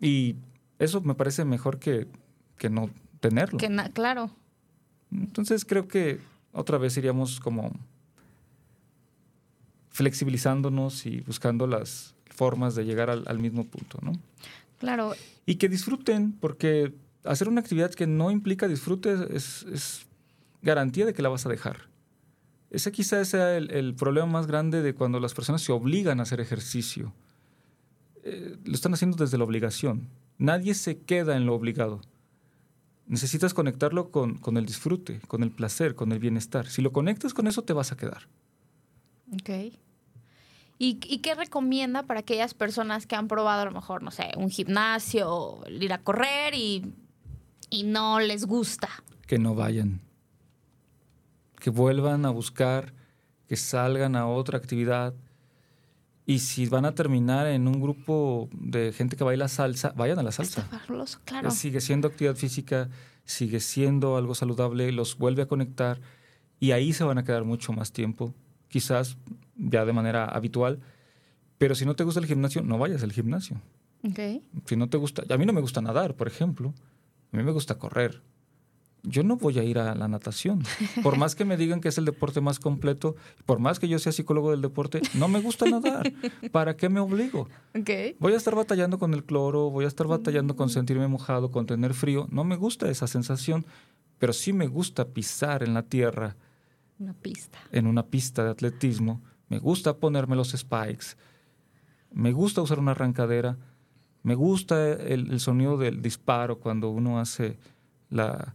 Y eso me parece mejor que, que no tenerlo. Que na- claro. Entonces creo que otra vez iríamos como flexibilizándonos y buscando las formas de llegar al, al mismo punto, ¿no? Claro, Y que disfruten, porque hacer una actividad que no implica disfrute es, es garantía de que la vas a dejar. Ese quizás sea el, el problema más grande de cuando las personas se obligan a hacer ejercicio. Eh, lo están haciendo desde la obligación. Nadie se queda en lo obligado. Necesitas conectarlo con, con el disfrute, con el placer, con el bienestar. Si lo conectas con eso, te vas a quedar. Ok. ¿Y, ¿Y qué recomienda para aquellas personas que han probado a lo mejor, no sé, un gimnasio, ir a correr y, y no les gusta? que no vayan. Que vuelvan a buscar, que salgan a otra actividad. Y si van a terminar en un grupo de gente que baila salsa, vayan a la salsa. Claro. Sigue siendo actividad física, sigue siendo algo saludable, los vuelve a conectar y ahí se van a quedar mucho más tiempo, quizás ya de manera habitual. Pero si no te gusta el gimnasio, no vayas al gimnasio. Si no te gusta, a mí no me gusta nadar, por ejemplo. A mí me gusta correr. Yo no voy a ir a la natación. Por más que me digan que es el deporte más completo, por más que yo sea psicólogo del deporte, no me gusta nadar. ¿Para qué me obligo? Ok. Voy a estar batallando con el cloro, voy a estar batallando con sentirme mojado, con tener frío. No me gusta esa sensación, pero sí me gusta pisar en la tierra, Una pista. en una pista de atletismo. Me gusta ponerme los spikes. Me gusta usar una arrancadera. Me gusta el, el sonido del disparo cuando uno hace la,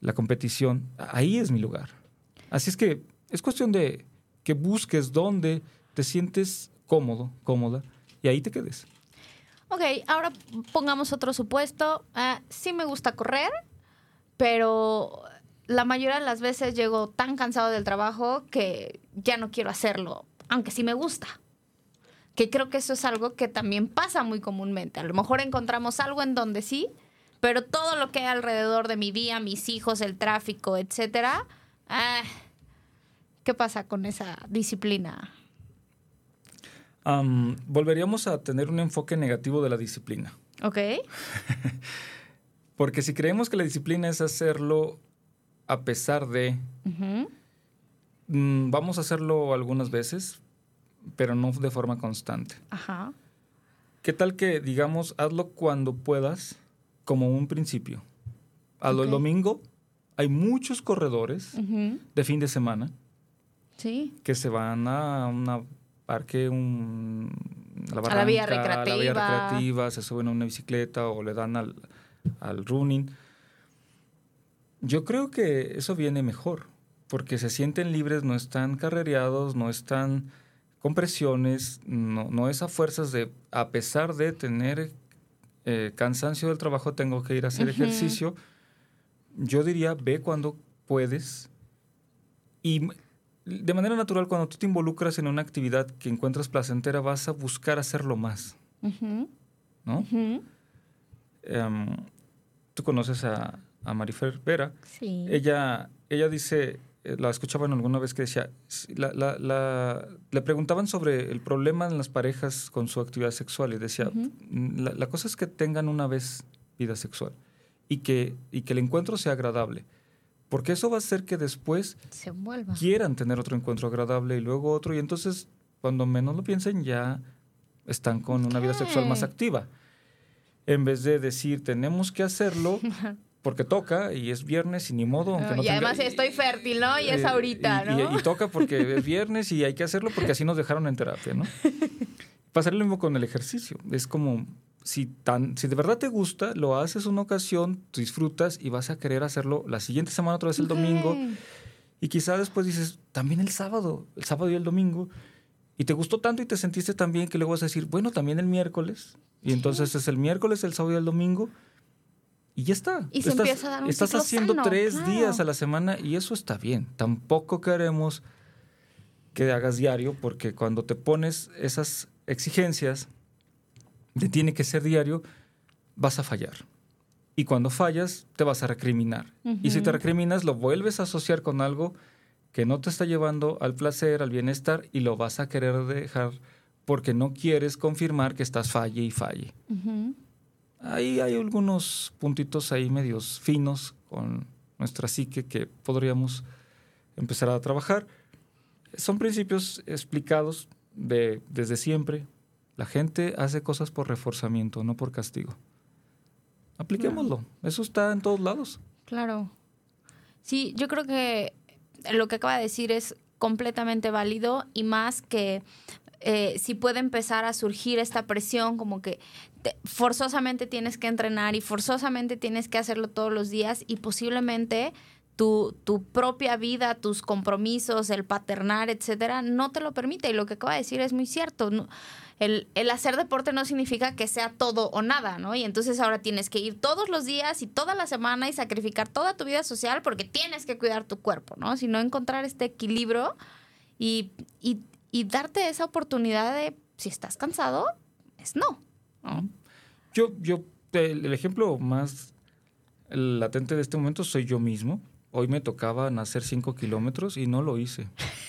la competición. Ahí es mi lugar. Así es que es cuestión de que busques dónde te sientes cómodo, cómoda, y ahí te quedes. Ok, ahora pongamos otro supuesto. Ah, sí me gusta correr, pero la mayoría de las veces llego tan cansado del trabajo que ya no quiero hacerlo, aunque sí me gusta. Que creo que eso es algo que también pasa muy comúnmente. A lo mejor encontramos algo en donde sí, pero todo lo que hay alrededor de mi día, mis hijos, el tráfico, etcétera, ah, ¿qué pasa con esa disciplina? Am, volveríamos a tener un enfoque negativo de la disciplina. ¿Ok? Porque si creemos que la disciplina es hacerlo a pesar de, mm, vamos a hacerlo algunas veces, pero no de forma constante. Ajá. ¿Qué tal que, digamos, hazlo cuando puedas, como un principio? Hazlo el domingo. Hay muchos corredores de fin de semana Sí. que se van a un parque, un, a, la A la vía barranca, a la vía recreativa. recreativa, se suben a una bicicleta o le dan al, al running. Yo creo que eso viene mejor, porque se sienten libres, no están carrereados, no están con presiones, no, no es a fuerzas de, a pesar de tener eh, cansancio del trabajo, tengo que ir a hacer ejercicio. Yo diría, ve cuando puedes. Y de manera natural, cuando tú te involucras en una actividad que encuentras placentera, vas a buscar hacerlo más, ¿no? Em, tú conoces a, a Marifer Vera. Sí. Ella, ella dice, la escuchaban alguna vez que decía, la- la- la- le preguntaban sobre el problema en las parejas con su actividad sexual y decía, Ujú. "Mm, la, cosa es que tengan una vez vida sexual y que, y que el encuentro sea agradable, porque eso va a hacer que después Se quieran tener otro encuentro agradable y luego otro y entonces cuando menos lo piensen ya están con una vida sexual más activa. En vez de decir, tenemos que hacerlo porque toca y es viernes y ni modo. Aunque no y tenga- además estoy fértil, ¿no? Y es eh, ahorita, y- ¿no? Y, toca porque es viernes y hay que hacerlo porque así nos dejaron en terapia, ¿no? Pasar lo mismo con el ejercicio. Es como, si, tan, si de verdad te gusta, lo haces una ocasión, disfrutas y vas a querer hacerlo la siguiente semana, otra vez el domingo. Y quizá después dices, también el sábado, el sábado y el domingo. Y te gustó tanto y te sentiste tan bien que luego vas a decir, bueno, también el miércoles. Y entonces es el miércoles, el sábado y el domingo. Y ya está. Y se estás, empieza a dar un Estás ciclo haciendo sano, tres claro. días a la semana y eso está bien. Tampoco queremos que hagas diario porque cuando te pones esas exigencias de tiene que ser diario, vas a fallar. Y cuando fallas, te vas a recriminar. Y si te recriminas, lo vuelves a asociar con algo que no te está llevando al placer, al bienestar, y lo vas a querer dejar porque no quieres confirmar que estás falle y falle. Ujú. Ahí hay algunos puntitos ahí medios finos con nuestra psique que podríamos empezar a trabajar. Son principios explicados de, desde siempre. La gente hace cosas por reforzamiento, no por castigo. Apliquémoslo. Eso está en todos lados. Claro. Sí, yo creo que lo que acaba de decir es completamente válido y más que eh, si puede empezar a surgir esta presión como que te- forzosamente tienes que entrenar y forzosamente tienes que hacerlo todos los días y posiblemente tu, tu propia vida, tus compromisos, el paternar, etcétera, no te lo permite. Y lo que acaba de decir es muy cierto. El, el hacer deporte no significa que sea todo o nada, ¿no? Y entonces ahora tienes que ir todos los días y toda la semana y sacrificar toda tu vida social porque tienes que cuidar tu cuerpo, ¿no? Sino encontrar este equilibrio y, y, y darte esa oportunidad de, si estás cansado, es no. ¿no? Yo, yo, el, el ejemplo más latente de este momento soy yo mismo. Hoy me tocaba nacer 5 kilómetros y no lo hice.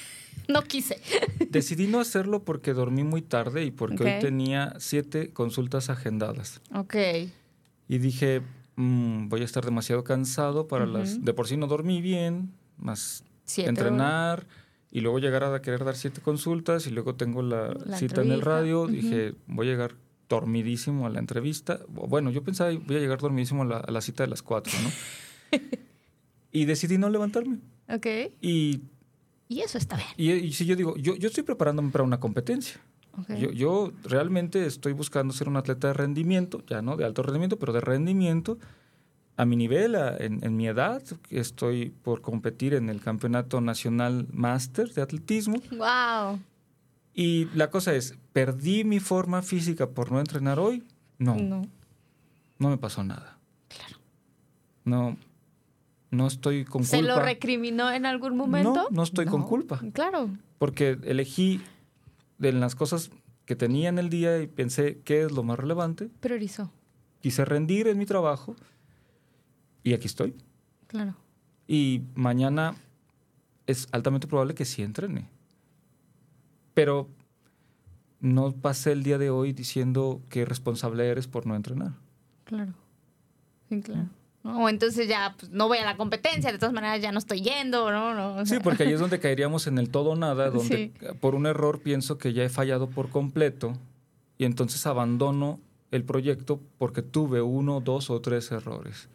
No quise. Decidí no hacerlo porque dormí muy tarde y porque hoy tenía siete consultas agendadas. Ok. Y dije, "Mm, voy a estar demasiado cansado para las... De por sí no dormí bien, más Siete entrenar y luego llegar a querer dar siete consultas y luego tengo la, La cita en el radio. Dije, voy a llegar dormidísimo a la entrevista. Bueno, yo pensaba, voy a llegar dormidísimo a la, a la cita de las cuatro, ¿no? y decidí no levantarme. Ok. Y, Y eso está bien. y, y si yo digo, yo, yo estoy preparándome para una competencia. Ok. Yo, yo realmente estoy buscando ser un atleta de rendimiento, ya no de alto rendimiento, pero de rendimiento a mi nivel, a- en, en mi edad. Estoy por competir en el Campeonato Nacional Máster de Atletismo. Wow. Y la cosa es, ¿perdí mi forma física por no entrenar hoy? No, no, No. me pasó nada. No, no estoy con ¿Se culpa. lo recriminó en algún momento? No, no estoy con culpa. Claro. porque elegí de las cosas que tenía en el día y pensé qué es lo más relevante. Priorizó. Quise rendir en mi trabajo y aquí estoy. Claro. Y mañana es altamente probable que sí entrene. Pero no pasé el día de hoy diciendo qué responsable eres por no entrenar. Claro. Sí, claro. O entonces ya pues, no voy a la competencia, de todas maneras ya no estoy yendo, ¿no? no o Sí, porque ahí es donde caeríamos en el todo o nada, donde por un error pienso que ya he fallado por completo y entonces abandono el proyecto porque tuve uno, dos o tres errores.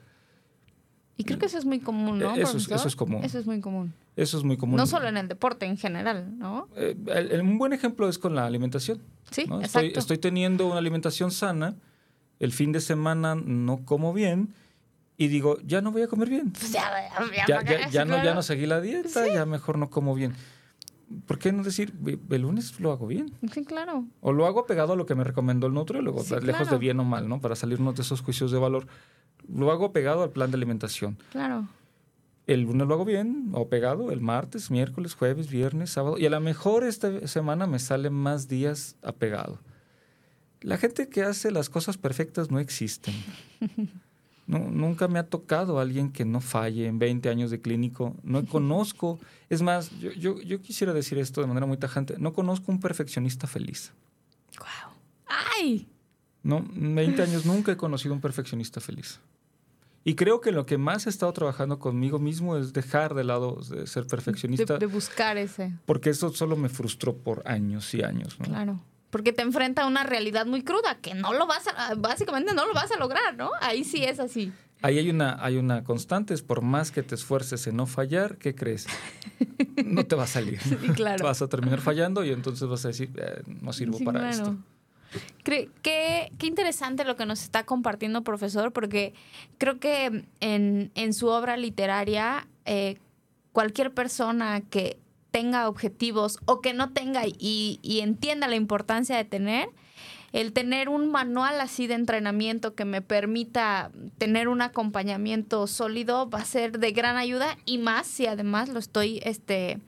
Y creo que eso es muy común, ¿no? Eh, eso es- eso es común. Eso es muy común. Eso es muy común. No solo en el deporte en general, ¿no? Eh, el- el- un buen ejemplo es con la alimentación. Sí, ¿no? Estoy, exacto. estoy teniendo una alimentación sana, el fin de semana no como bien y digo, ya no voy a comer bien. Pues ya, ya, Ya, ya- ya sí, no, ya no seguí la dieta, ya mejor no como bien. ¿Por qué no decir, "Ve- el lunes lo hago bien? Sí, claro. O lo hago pegado a lo que me recomendó el nutriólogo, Sí, lejos claro. de bien o mal, ¿no? Para salirnos de esos juicios de valor. Lo hago pegado al plan de alimentación. Claro. El lunes lo hago bien o pegado, el martes, miércoles, jueves, viernes, sábado. Y a lo mejor esta semana me salen más días apegado. La gente que hace las cosas perfectas no existen. No, nunca me ha tocado alguien que no falle en 20 años de clínico. No conozco. Es más, yo, yo, yo quisiera decir esto de manera muy tajante. No conozco un perfeccionista feliz. Wow. ¡Ay! No, en 20 años nunca he conocido un perfeccionista feliz. Y creo que lo que más he estado trabajando conmigo mismo es dejar de lado de ser perfeccionista, De, de buscar ese. porque eso solo me frustró por años y años. ¿no? Claro. Porque te enfrenta a una realidad muy cruda que no lo vas a, básicamente no lo vas a lograr, ¿no? Ahí sí es así. Ahí hay una, hay una constante, es por más que te esfuerces en no fallar, ¿qué crees? No te va a salir. Sí, claro. Vas a terminar fallando y entonces vas a decir, "Eh, no sirvo Sí, para claro. esto. Qué interesante lo que nos está compartiendo, profesor, porque creo que en, en su obra literaria, eh, cualquier persona que tenga objetivos o que no tenga y, y entienda la importancia de tener, el tener un manual así de entrenamiento que me permita tener un acompañamiento sólido va a ser de gran ayuda y más si además lo estoy este,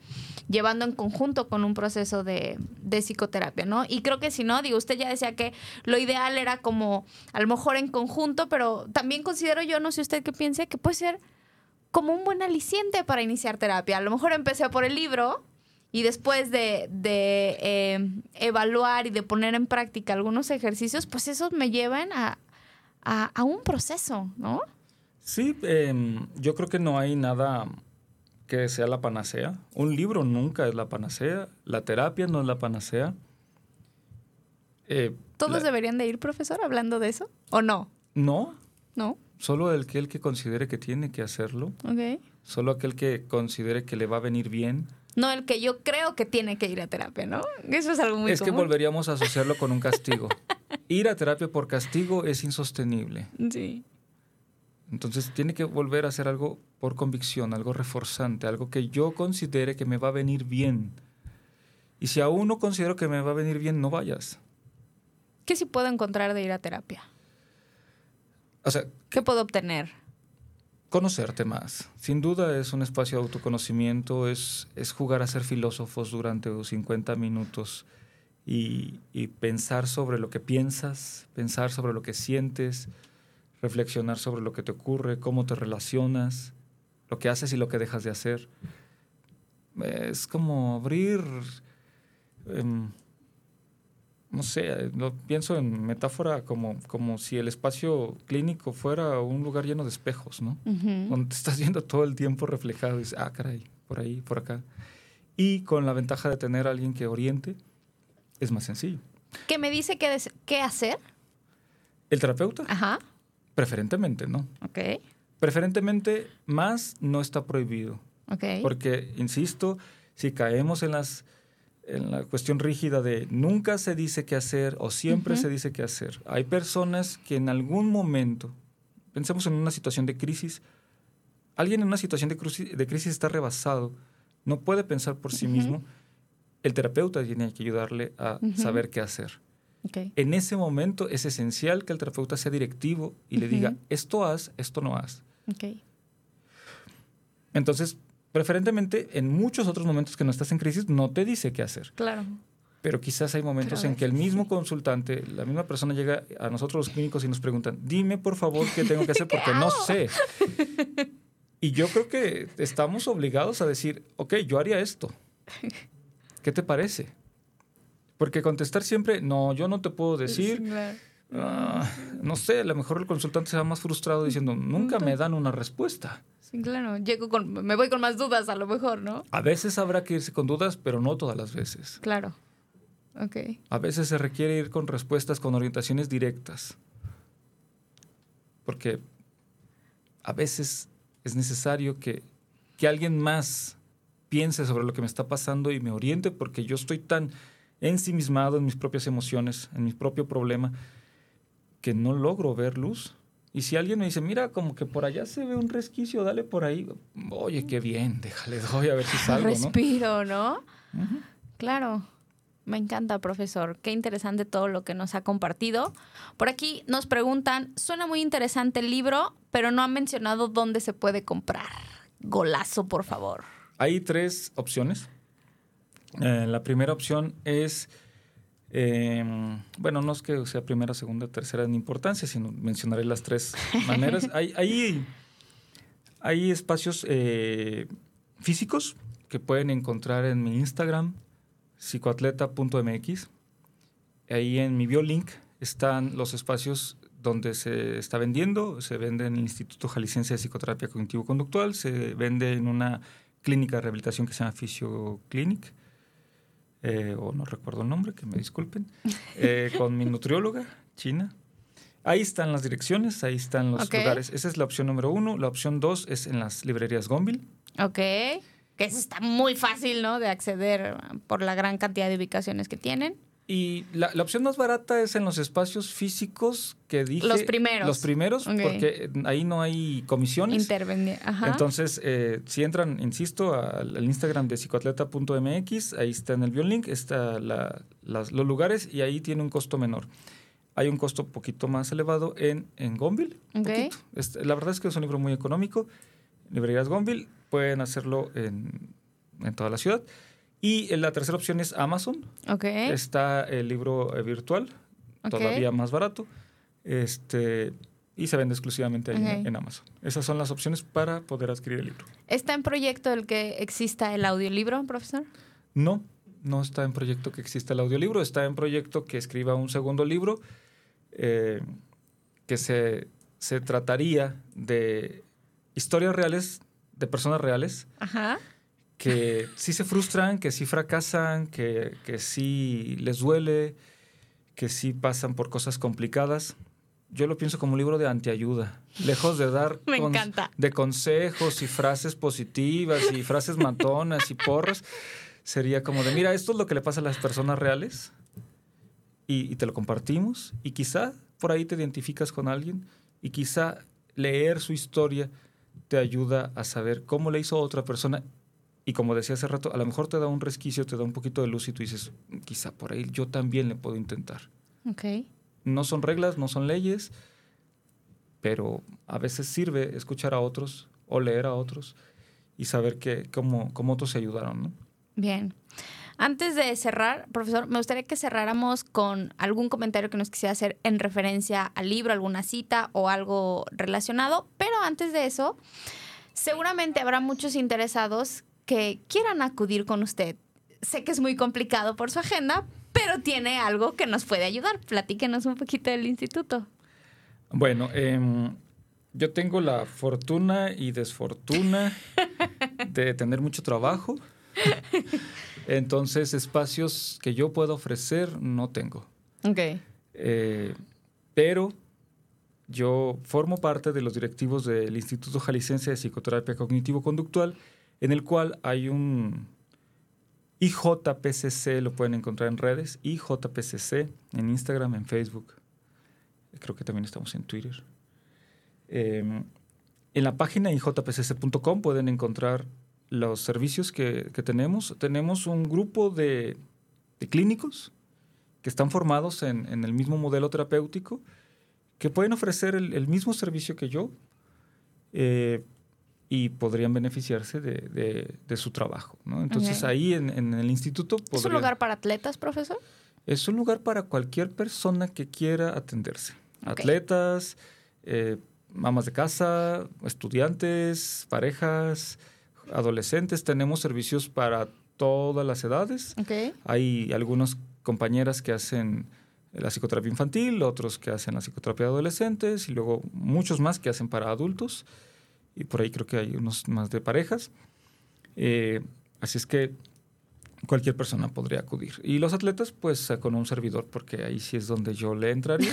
llevando en conjunto con un proceso de, psicoterapia, ¿no? Y creo que si no, digo, usted ya decía que lo ideal era como a lo mejor en conjunto, pero también considero yo, no sé usted qué piense, que puede ser como un buen aliciente para iniciar terapia. A lo mejor empecé por el libro y después de, de, eh, evaluar y de poner en práctica algunos ejercicios, pues esos me llevan a, a, a un proceso, ¿no? Sí, em, yo creo que no hay nada que sea la panacea. Un libro nunca es la panacea. La terapia no es la panacea. Eh, ¿Todos la- deberían de ir, profesor, hablando de eso? ¿O no? No, ¿No? solo el que, el que considere que tiene que hacerlo. Ok. Solo aquel que considere que le va a venir bien. No el que yo creo que tiene que ir a terapia, ¿no? Eso es algo muy es que volveríamos a asociarlo con un castigo. Ir a terapia por castigo es insostenible. Sí. Entonces tiene que volver a hacer algo por convicción, algo reforzante, algo que yo considere que me va a venir bien. Y si aún no considero que me va a venir bien, no vayas. ¿Qué sí puedo encontrar de ir a terapia? O sea, ¿Qué puedo obtener? conocerte más. Sin duda es un espacio de autoconocimiento, es, es jugar a ser filósofos durante 50 minutos y, y pensar sobre lo que piensas, pensar sobre lo que sientes, reflexionar sobre lo que te ocurre, cómo te relacionas, lo que haces y lo que dejas de hacer. Es como abrir, em, no sé, lo pienso en metáfora como, como si el espacio clínico fuera un lugar lleno de espejos, ¿no? Ujú. donde te estás viendo todo el tiempo reflejado y dices, ah, caray, por ahí, por acá. Y con la ventaja de tener a alguien que oriente, es más sencillo. ¿Qué me dice qué, qué hacer? El terapeuta, Ajá. preferentemente, ¿no? Ok. Preferentemente, más no está prohibido. Porque, insisto, si caemos en, las, en la cuestión rígida de nunca se dice qué hacer o siempre se dice qué hacer, hay personas que en algún momento, pensemos en una situación de crisis, alguien en una situación de, crisis está rebasado, no puede pensar por sí mismo, el terapeuta tiene que ayudarle a saber qué hacer. En ese momento es esencial que el terapeuta sea directivo y le diga, esto haz, esto no haz. Ok. Entonces, preferentemente, en muchos otros momentos que no estás en crisis, no te dice qué hacer. Claro. Pero quizás hay momentos Pero en que el mismo sí. consultante, la misma persona llega a nosotros los clínicos y nos preguntan, dime por favor qué tengo que hacer porque no sé. Y yo creo que estamos obligados a decir, ok, yo haría esto. ¿Qué te parece? Porque contestar siempre, no, yo no te puedo decir, Sí, claro. Ah, no sé, a lo mejor el consultante se va más frustrado diciendo, nunca me dan una respuesta. Sí, claro. Llego con, me voy con más dudas a lo mejor, ¿no? A veces habrá que irse con dudas, pero no todas las veces. Claro. Ok. A veces se requiere ir con respuestas, con orientaciones directas. Porque a veces es necesario que, que alguien más piense sobre lo que me está pasando y me oriente porque yo estoy tan ensimismado en mis propias emociones, en mi propio problema, que no logro ver luz. Y si alguien me dice, mira, como que por allá se ve un resquicio, dale por ahí. Oye, qué bien, déjale, doy a ver si salgo, Respiro, ¿no? Claro. Me encanta, profesor. Qué interesante todo lo que nos ha compartido. Por aquí nos preguntan, suena muy interesante el libro, pero no han mencionado dónde se puede comprar. Golazo, por favor. Hay tres opciones. Eh, la primera opción es, em, bueno, no es que sea primera, segunda, tercera en importancia, sino mencionaré las tres maneras. hay, hay, hay, espacios eh, físicos que pueden encontrar en mi Instagram, psicoatleta.mx. Ahí en mi biolink están los espacios donde se está vendiendo. Se vende en el Instituto Jalisciense de Psicoterapia Cognitivo-Conductual, se vende en una clínica de rehabilitación que se llama Fisio Clinic, eh, o no recuerdo el nombre, que me disculpen, eh, con mi nutrióloga china. Ahí están las direcciones, ahí están los lugares. Esa es la opción número uno. La opción dos es en las librerías Gonville. Ok. Que eso está muy fácil, ¿no? De acceder por la gran cantidad de ubicaciones que tienen. Y la, opción más barata es en los espacios físicos que dije. Los primeros. Los primeros, porque ahí no hay comisiones. Intervenir. Entonces, eh, si entran, insisto, al, Instagram de psicoatleta.mx, ahí está en el Biolink, está los lugares y ahí tiene un costo menor. Hay un costo poquito más elevado en, en Gonville. la verdad es que es un libro muy económico. Librerías Gonville pueden hacerlo en, en toda la ciudad. Y la tercera opción es Amazon. Okay. Está el libro eh, virtual, todavía más barato. Este, y se vende exclusivamente ahí en, Amazon. Esas son las opciones para poder adquirir el libro. ¿Está en proyecto el que exista el audiolibro, profesor? No, no está en proyecto que exista el audiolibro. Está en proyecto que escriba un segundo libro eh, que se, se trataría de historias reales, de personas reales. Ajá que sí se frustran, que sí fracasan, que, que sí les duele, que sí pasan por cosas complicadas. Yo lo pienso como un libro de antiayuda, lejos de dar de consejos y frases positivas y frases matonas y porras. Sería como de, mira, esto es lo que le pasa a las personas reales y, y te lo compartimos y quizá por ahí te identificas con alguien y quizá leer su historia te ayuda a saber cómo le hizo a otra persona y como decía hace rato, a lo mejor te da un resquicio, te da un poquito de luz y tú dices, quizá por ahí yo también le puedo intentar. Ok. No son reglas, no son leyes, pero a veces sirve escuchar a otros o leer a otros y saber que, cómo, cómo otros se ayudaron, ¿no? Bien. Antes de cerrar, profesor, me gustaría que cerráramos con algún comentario que nos quisiera hacer en referencia al libro, alguna cita o algo relacionado. Pero antes de eso, seguramente habrá muchos interesados que quieran acudir con usted. Sé que es muy complicado por su agenda, pero tiene algo que nos puede ayudar. Platíquenos un poquito del instituto. Bueno, em, yo tengo la fortuna y desfortuna de tener mucho trabajo. Entonces, espacios que yo pueda ofrecer no tengo. Ok. Eh, pero yo formo parte de los directivos del Instituto Jalisciense de Psicoterapia Cognitivo-Conductual en el cual hay un IJPCC, lo pueden encontrar en redes, IJPCC, en Instagram, en Facebook. Creo que también estamos en Twitter. Em, en la página ijpcc.com pueden encontrar los servicios que, tenemos. Tenemos un grupo de, clínicos que están formados en, el mismo modelo terapéutico, que pueden ofrecer el, mismo servicio que yo, eh, y podrían beneficiarse de, de, su trabajo. ¿no? Entonces ahí en, en, el instituto... ¿Es un lugar para atletas, profesor? Es un lugar para cualquier persona que quiera atenderse. Atletas, eh, mamás de casa, estudiantes, parejas, adolescentes. Tenemos servicios para todas las edades. Hay algunas compañeras que hacen la psicoterapia infantil, otros que hacen la psicoterapia de adolescentes y luego muchos más que hacen para adultos y por ahí creo que hay unos más de parejas. Eh, así es que cualquier persona podría acudir. Y los atletas, pues con un servidor, porque ahí sí es donde yo le entraría,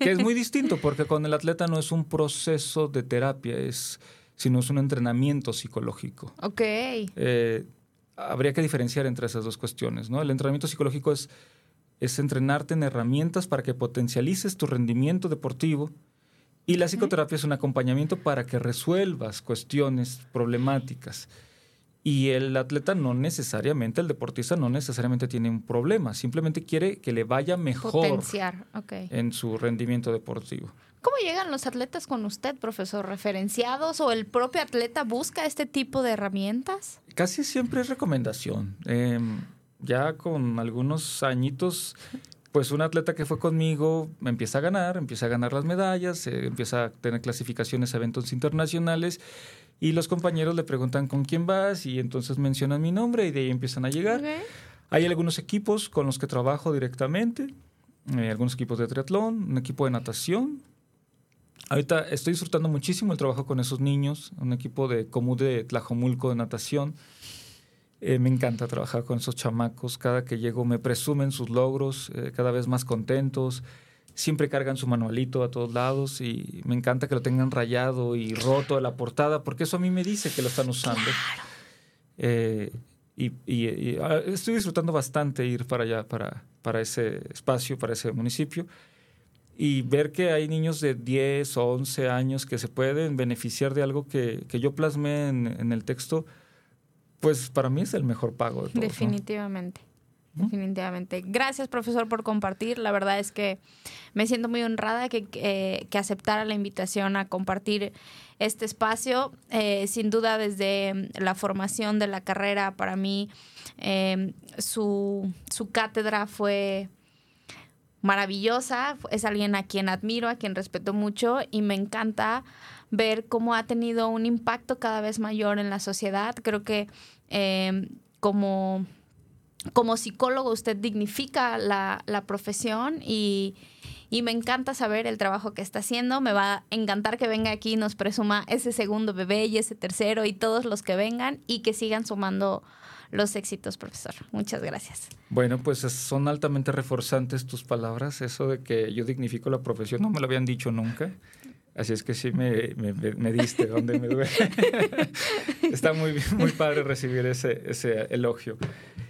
que es muy distinto, porque con el atleta no es un proceso de terapia, es sino es un entrenamiento psicológico. Ok. Eh, habría que diferenciar entre esas dos cuestiones. ¿no? El entrenamiento psicológico es, es entrenarte en herramientas para que potencialices tu rendimiento deportivo y la psicoterapia es un acompañamiento para que resuelvas cuestiones problemáticas. Y el atleta no necesariamente, el deportista no necesariamente tiene un problema, simplemente quiere que le vaya mejor Potenciar, en su rendimiento deportivo. ¿Cómo llegan los atletas con usted, profesor? ¿Referenciados o el propio atleta busca este tipo de herramientas? Casi siempre es recomendación. Em, ya con algunos añitos, pues un atleta que fue conmigo empieza a ganar, empieza a ganar las medallas, eh, empieza a tener clasificaciones a eventos internacionales y los compañeros le preguntan con quién vas y entonces mencionan mi nombre y de ahí empiezan a llegar. Hay algunos equipos con los que trabajo directamente, eh, algunos equipos de triatlón, un equipo de natación. Ahorita estoy disfrutando muchísimo el trabajo con esos niños, un equipo de Comú de Tlajomulco de natación. Eh, me encanta trabajar con esos chamacos. Cada que llego me presumen sus logros, eh, cada vez más contentos. Siempre cargan su manualito a todos lados y me encanta que lo tengan rayado y roto de la portada, porque eso a mí me dice que lo están usando. Eh, y, y- y, ah, estoy disfrutando bastante ir para allá, para, para ese espacio, para ese municipio. Y ver que hay niños de 10 o 11 años que se pueden beneficiar de algo que, que yo plasmé en, en el texto, pues para mí es el mejor pago de todos. ¿no? Definitivamente. Ujú. Definitivamente. Gracias, profesor, por compartir. La verdad es que me siento muy honrada que, que, que aceptara la invitación a compartir este espacio. Eh, sin duda, desde la formación de la carrera, para mí, eh, su, su cátedra fue maravillosa. Es alguien a quien admiro, a quien respeto mucho y me encanta ver cómo ha tenido un impacto cada vez mayor en la sociedad. Creo que eh, como, como psicólogo usted dignifica la, la profesión y, y me encanta saber el trabajo que está haciendo. Me va a encantar que venga aquí y nos presuma ese segundo bebé y ese tercero y todos los que vengan y que sigan sumando los éxitos, profesor. Muchas gracias. Bueno, pues es- son altamente reforzantes tus palabras. Eso de que yo dignifico la profesión no me lo habían dicho nunca. Así es que sí me, me- me- me diste donde me duele. Está muy, padre recibir ese, ese elogio.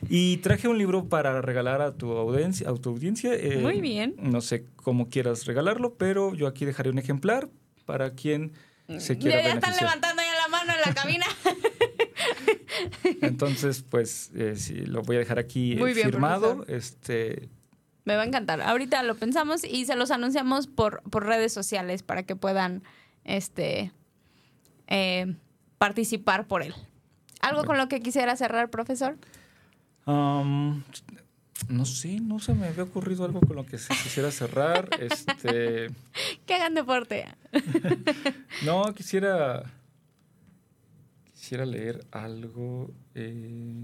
Y traje un libro para regalar a tu audiencia. A tu audiencia. eh, Muy bien. No sé cómo quieras regalarlo, pero yo aquí dejaré un ejemplar para quien se quiera Ya, ya están levantando ya la mano en la cabina. Entonces, pues eh, sí, lo voy a dejar aquí eh, Muy bien, firmado. profesor. Este, Me va a encantar. Ahorita lo pensamos y se los anunciamos por, por redes sociales para que puedan este, eh, participar por él. ¿Algo con lo que quisiera cerrar, profesor? Um, no sé, no se me había ocurrido algo con lo que se quisiera cerrar. Este, Que hagan deporte. no, quisiera quisiera leer algo. eh,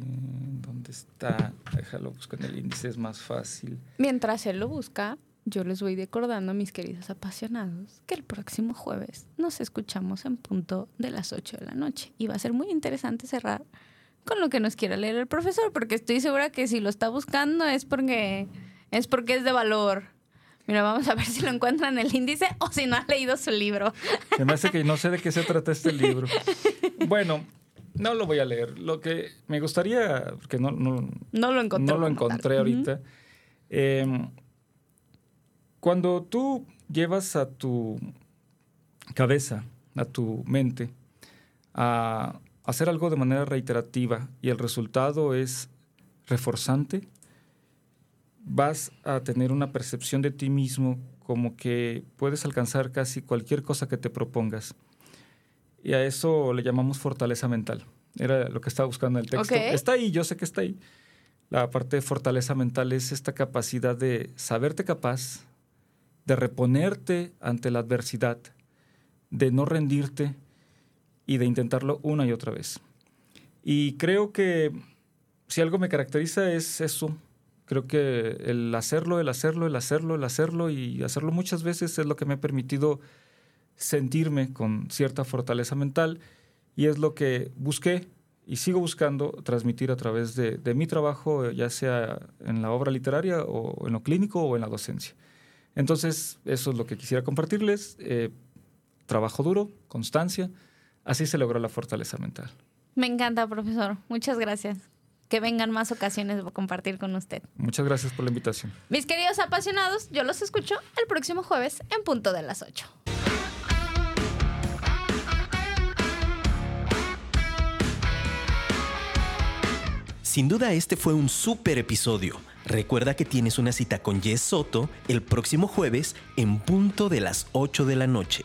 ¿Dónde está? Déjalo buscar en el índice, es más fácil. Mientras él lo busca, yo les voy recordando, mis queridos apasionados, que el próximo jueves nos escuchamos en punto de las 8 de la noche. Y va a ser muy interesante cerrar con lo que nos quiera leer el profesor, porque estoy segura que si lo está buscando es porque es, porque es de valor. Mira, vamos a ver si lo encuentra en el índice o si no ha leído su libro. Se me hace que no sé de qué se trata este libro. Bueno, no lo voy a leer. Lo que me gustaría, porque no, no, No lo encontré. No lo tal. encontré ahorita. Eh, cuando tú llevas a tu cabeza, a tu mente, a hacer algo de manera reiterativa y el resultado es reforzante, vas a tener una percepción de ti mismo como que puedes alcanzar casi cualquier cosa que te propongas. Y a eso le llamamos fortaleza mental. Era lo que estaba buscando en el texto. Está ahí, yo sé que está ahí. La parte de fortaleza mental es esta capacidad de saberte capaz, de reponerte ante la adversidad, de no rendirte y de intentarlo una y otra vez. Y creo que si algo me caracteriza es eso. Creo que el hacerlo, el hacerlo, el hacerlo, el hacerlo y hacerlo muchas veces es lo que me ha permitido sentirme con cierta fortaleza mental y es lo que busqué y sigo buscando transmitir a través de, mi trabajo, eh, ya sea en la obra literaria o en lo clínico o en la docencia. Entonces, eso es lo que quisiera compartirles. Eh, trabajo duro, constancia, así se logró la fortaleza mental. Me encanta, profesor. Muchas gracias. Que vengan más ocasiones a compartir con usted. Muchas gracias por la invitación. Mis queridos apasionados, yo los escucho el próximo jueves en punto de las 8. Sin duda este fue un súper episodio. Recuerda que tienes una cita con Jess Soto el próximo jueves en punto de las 8 de la noche.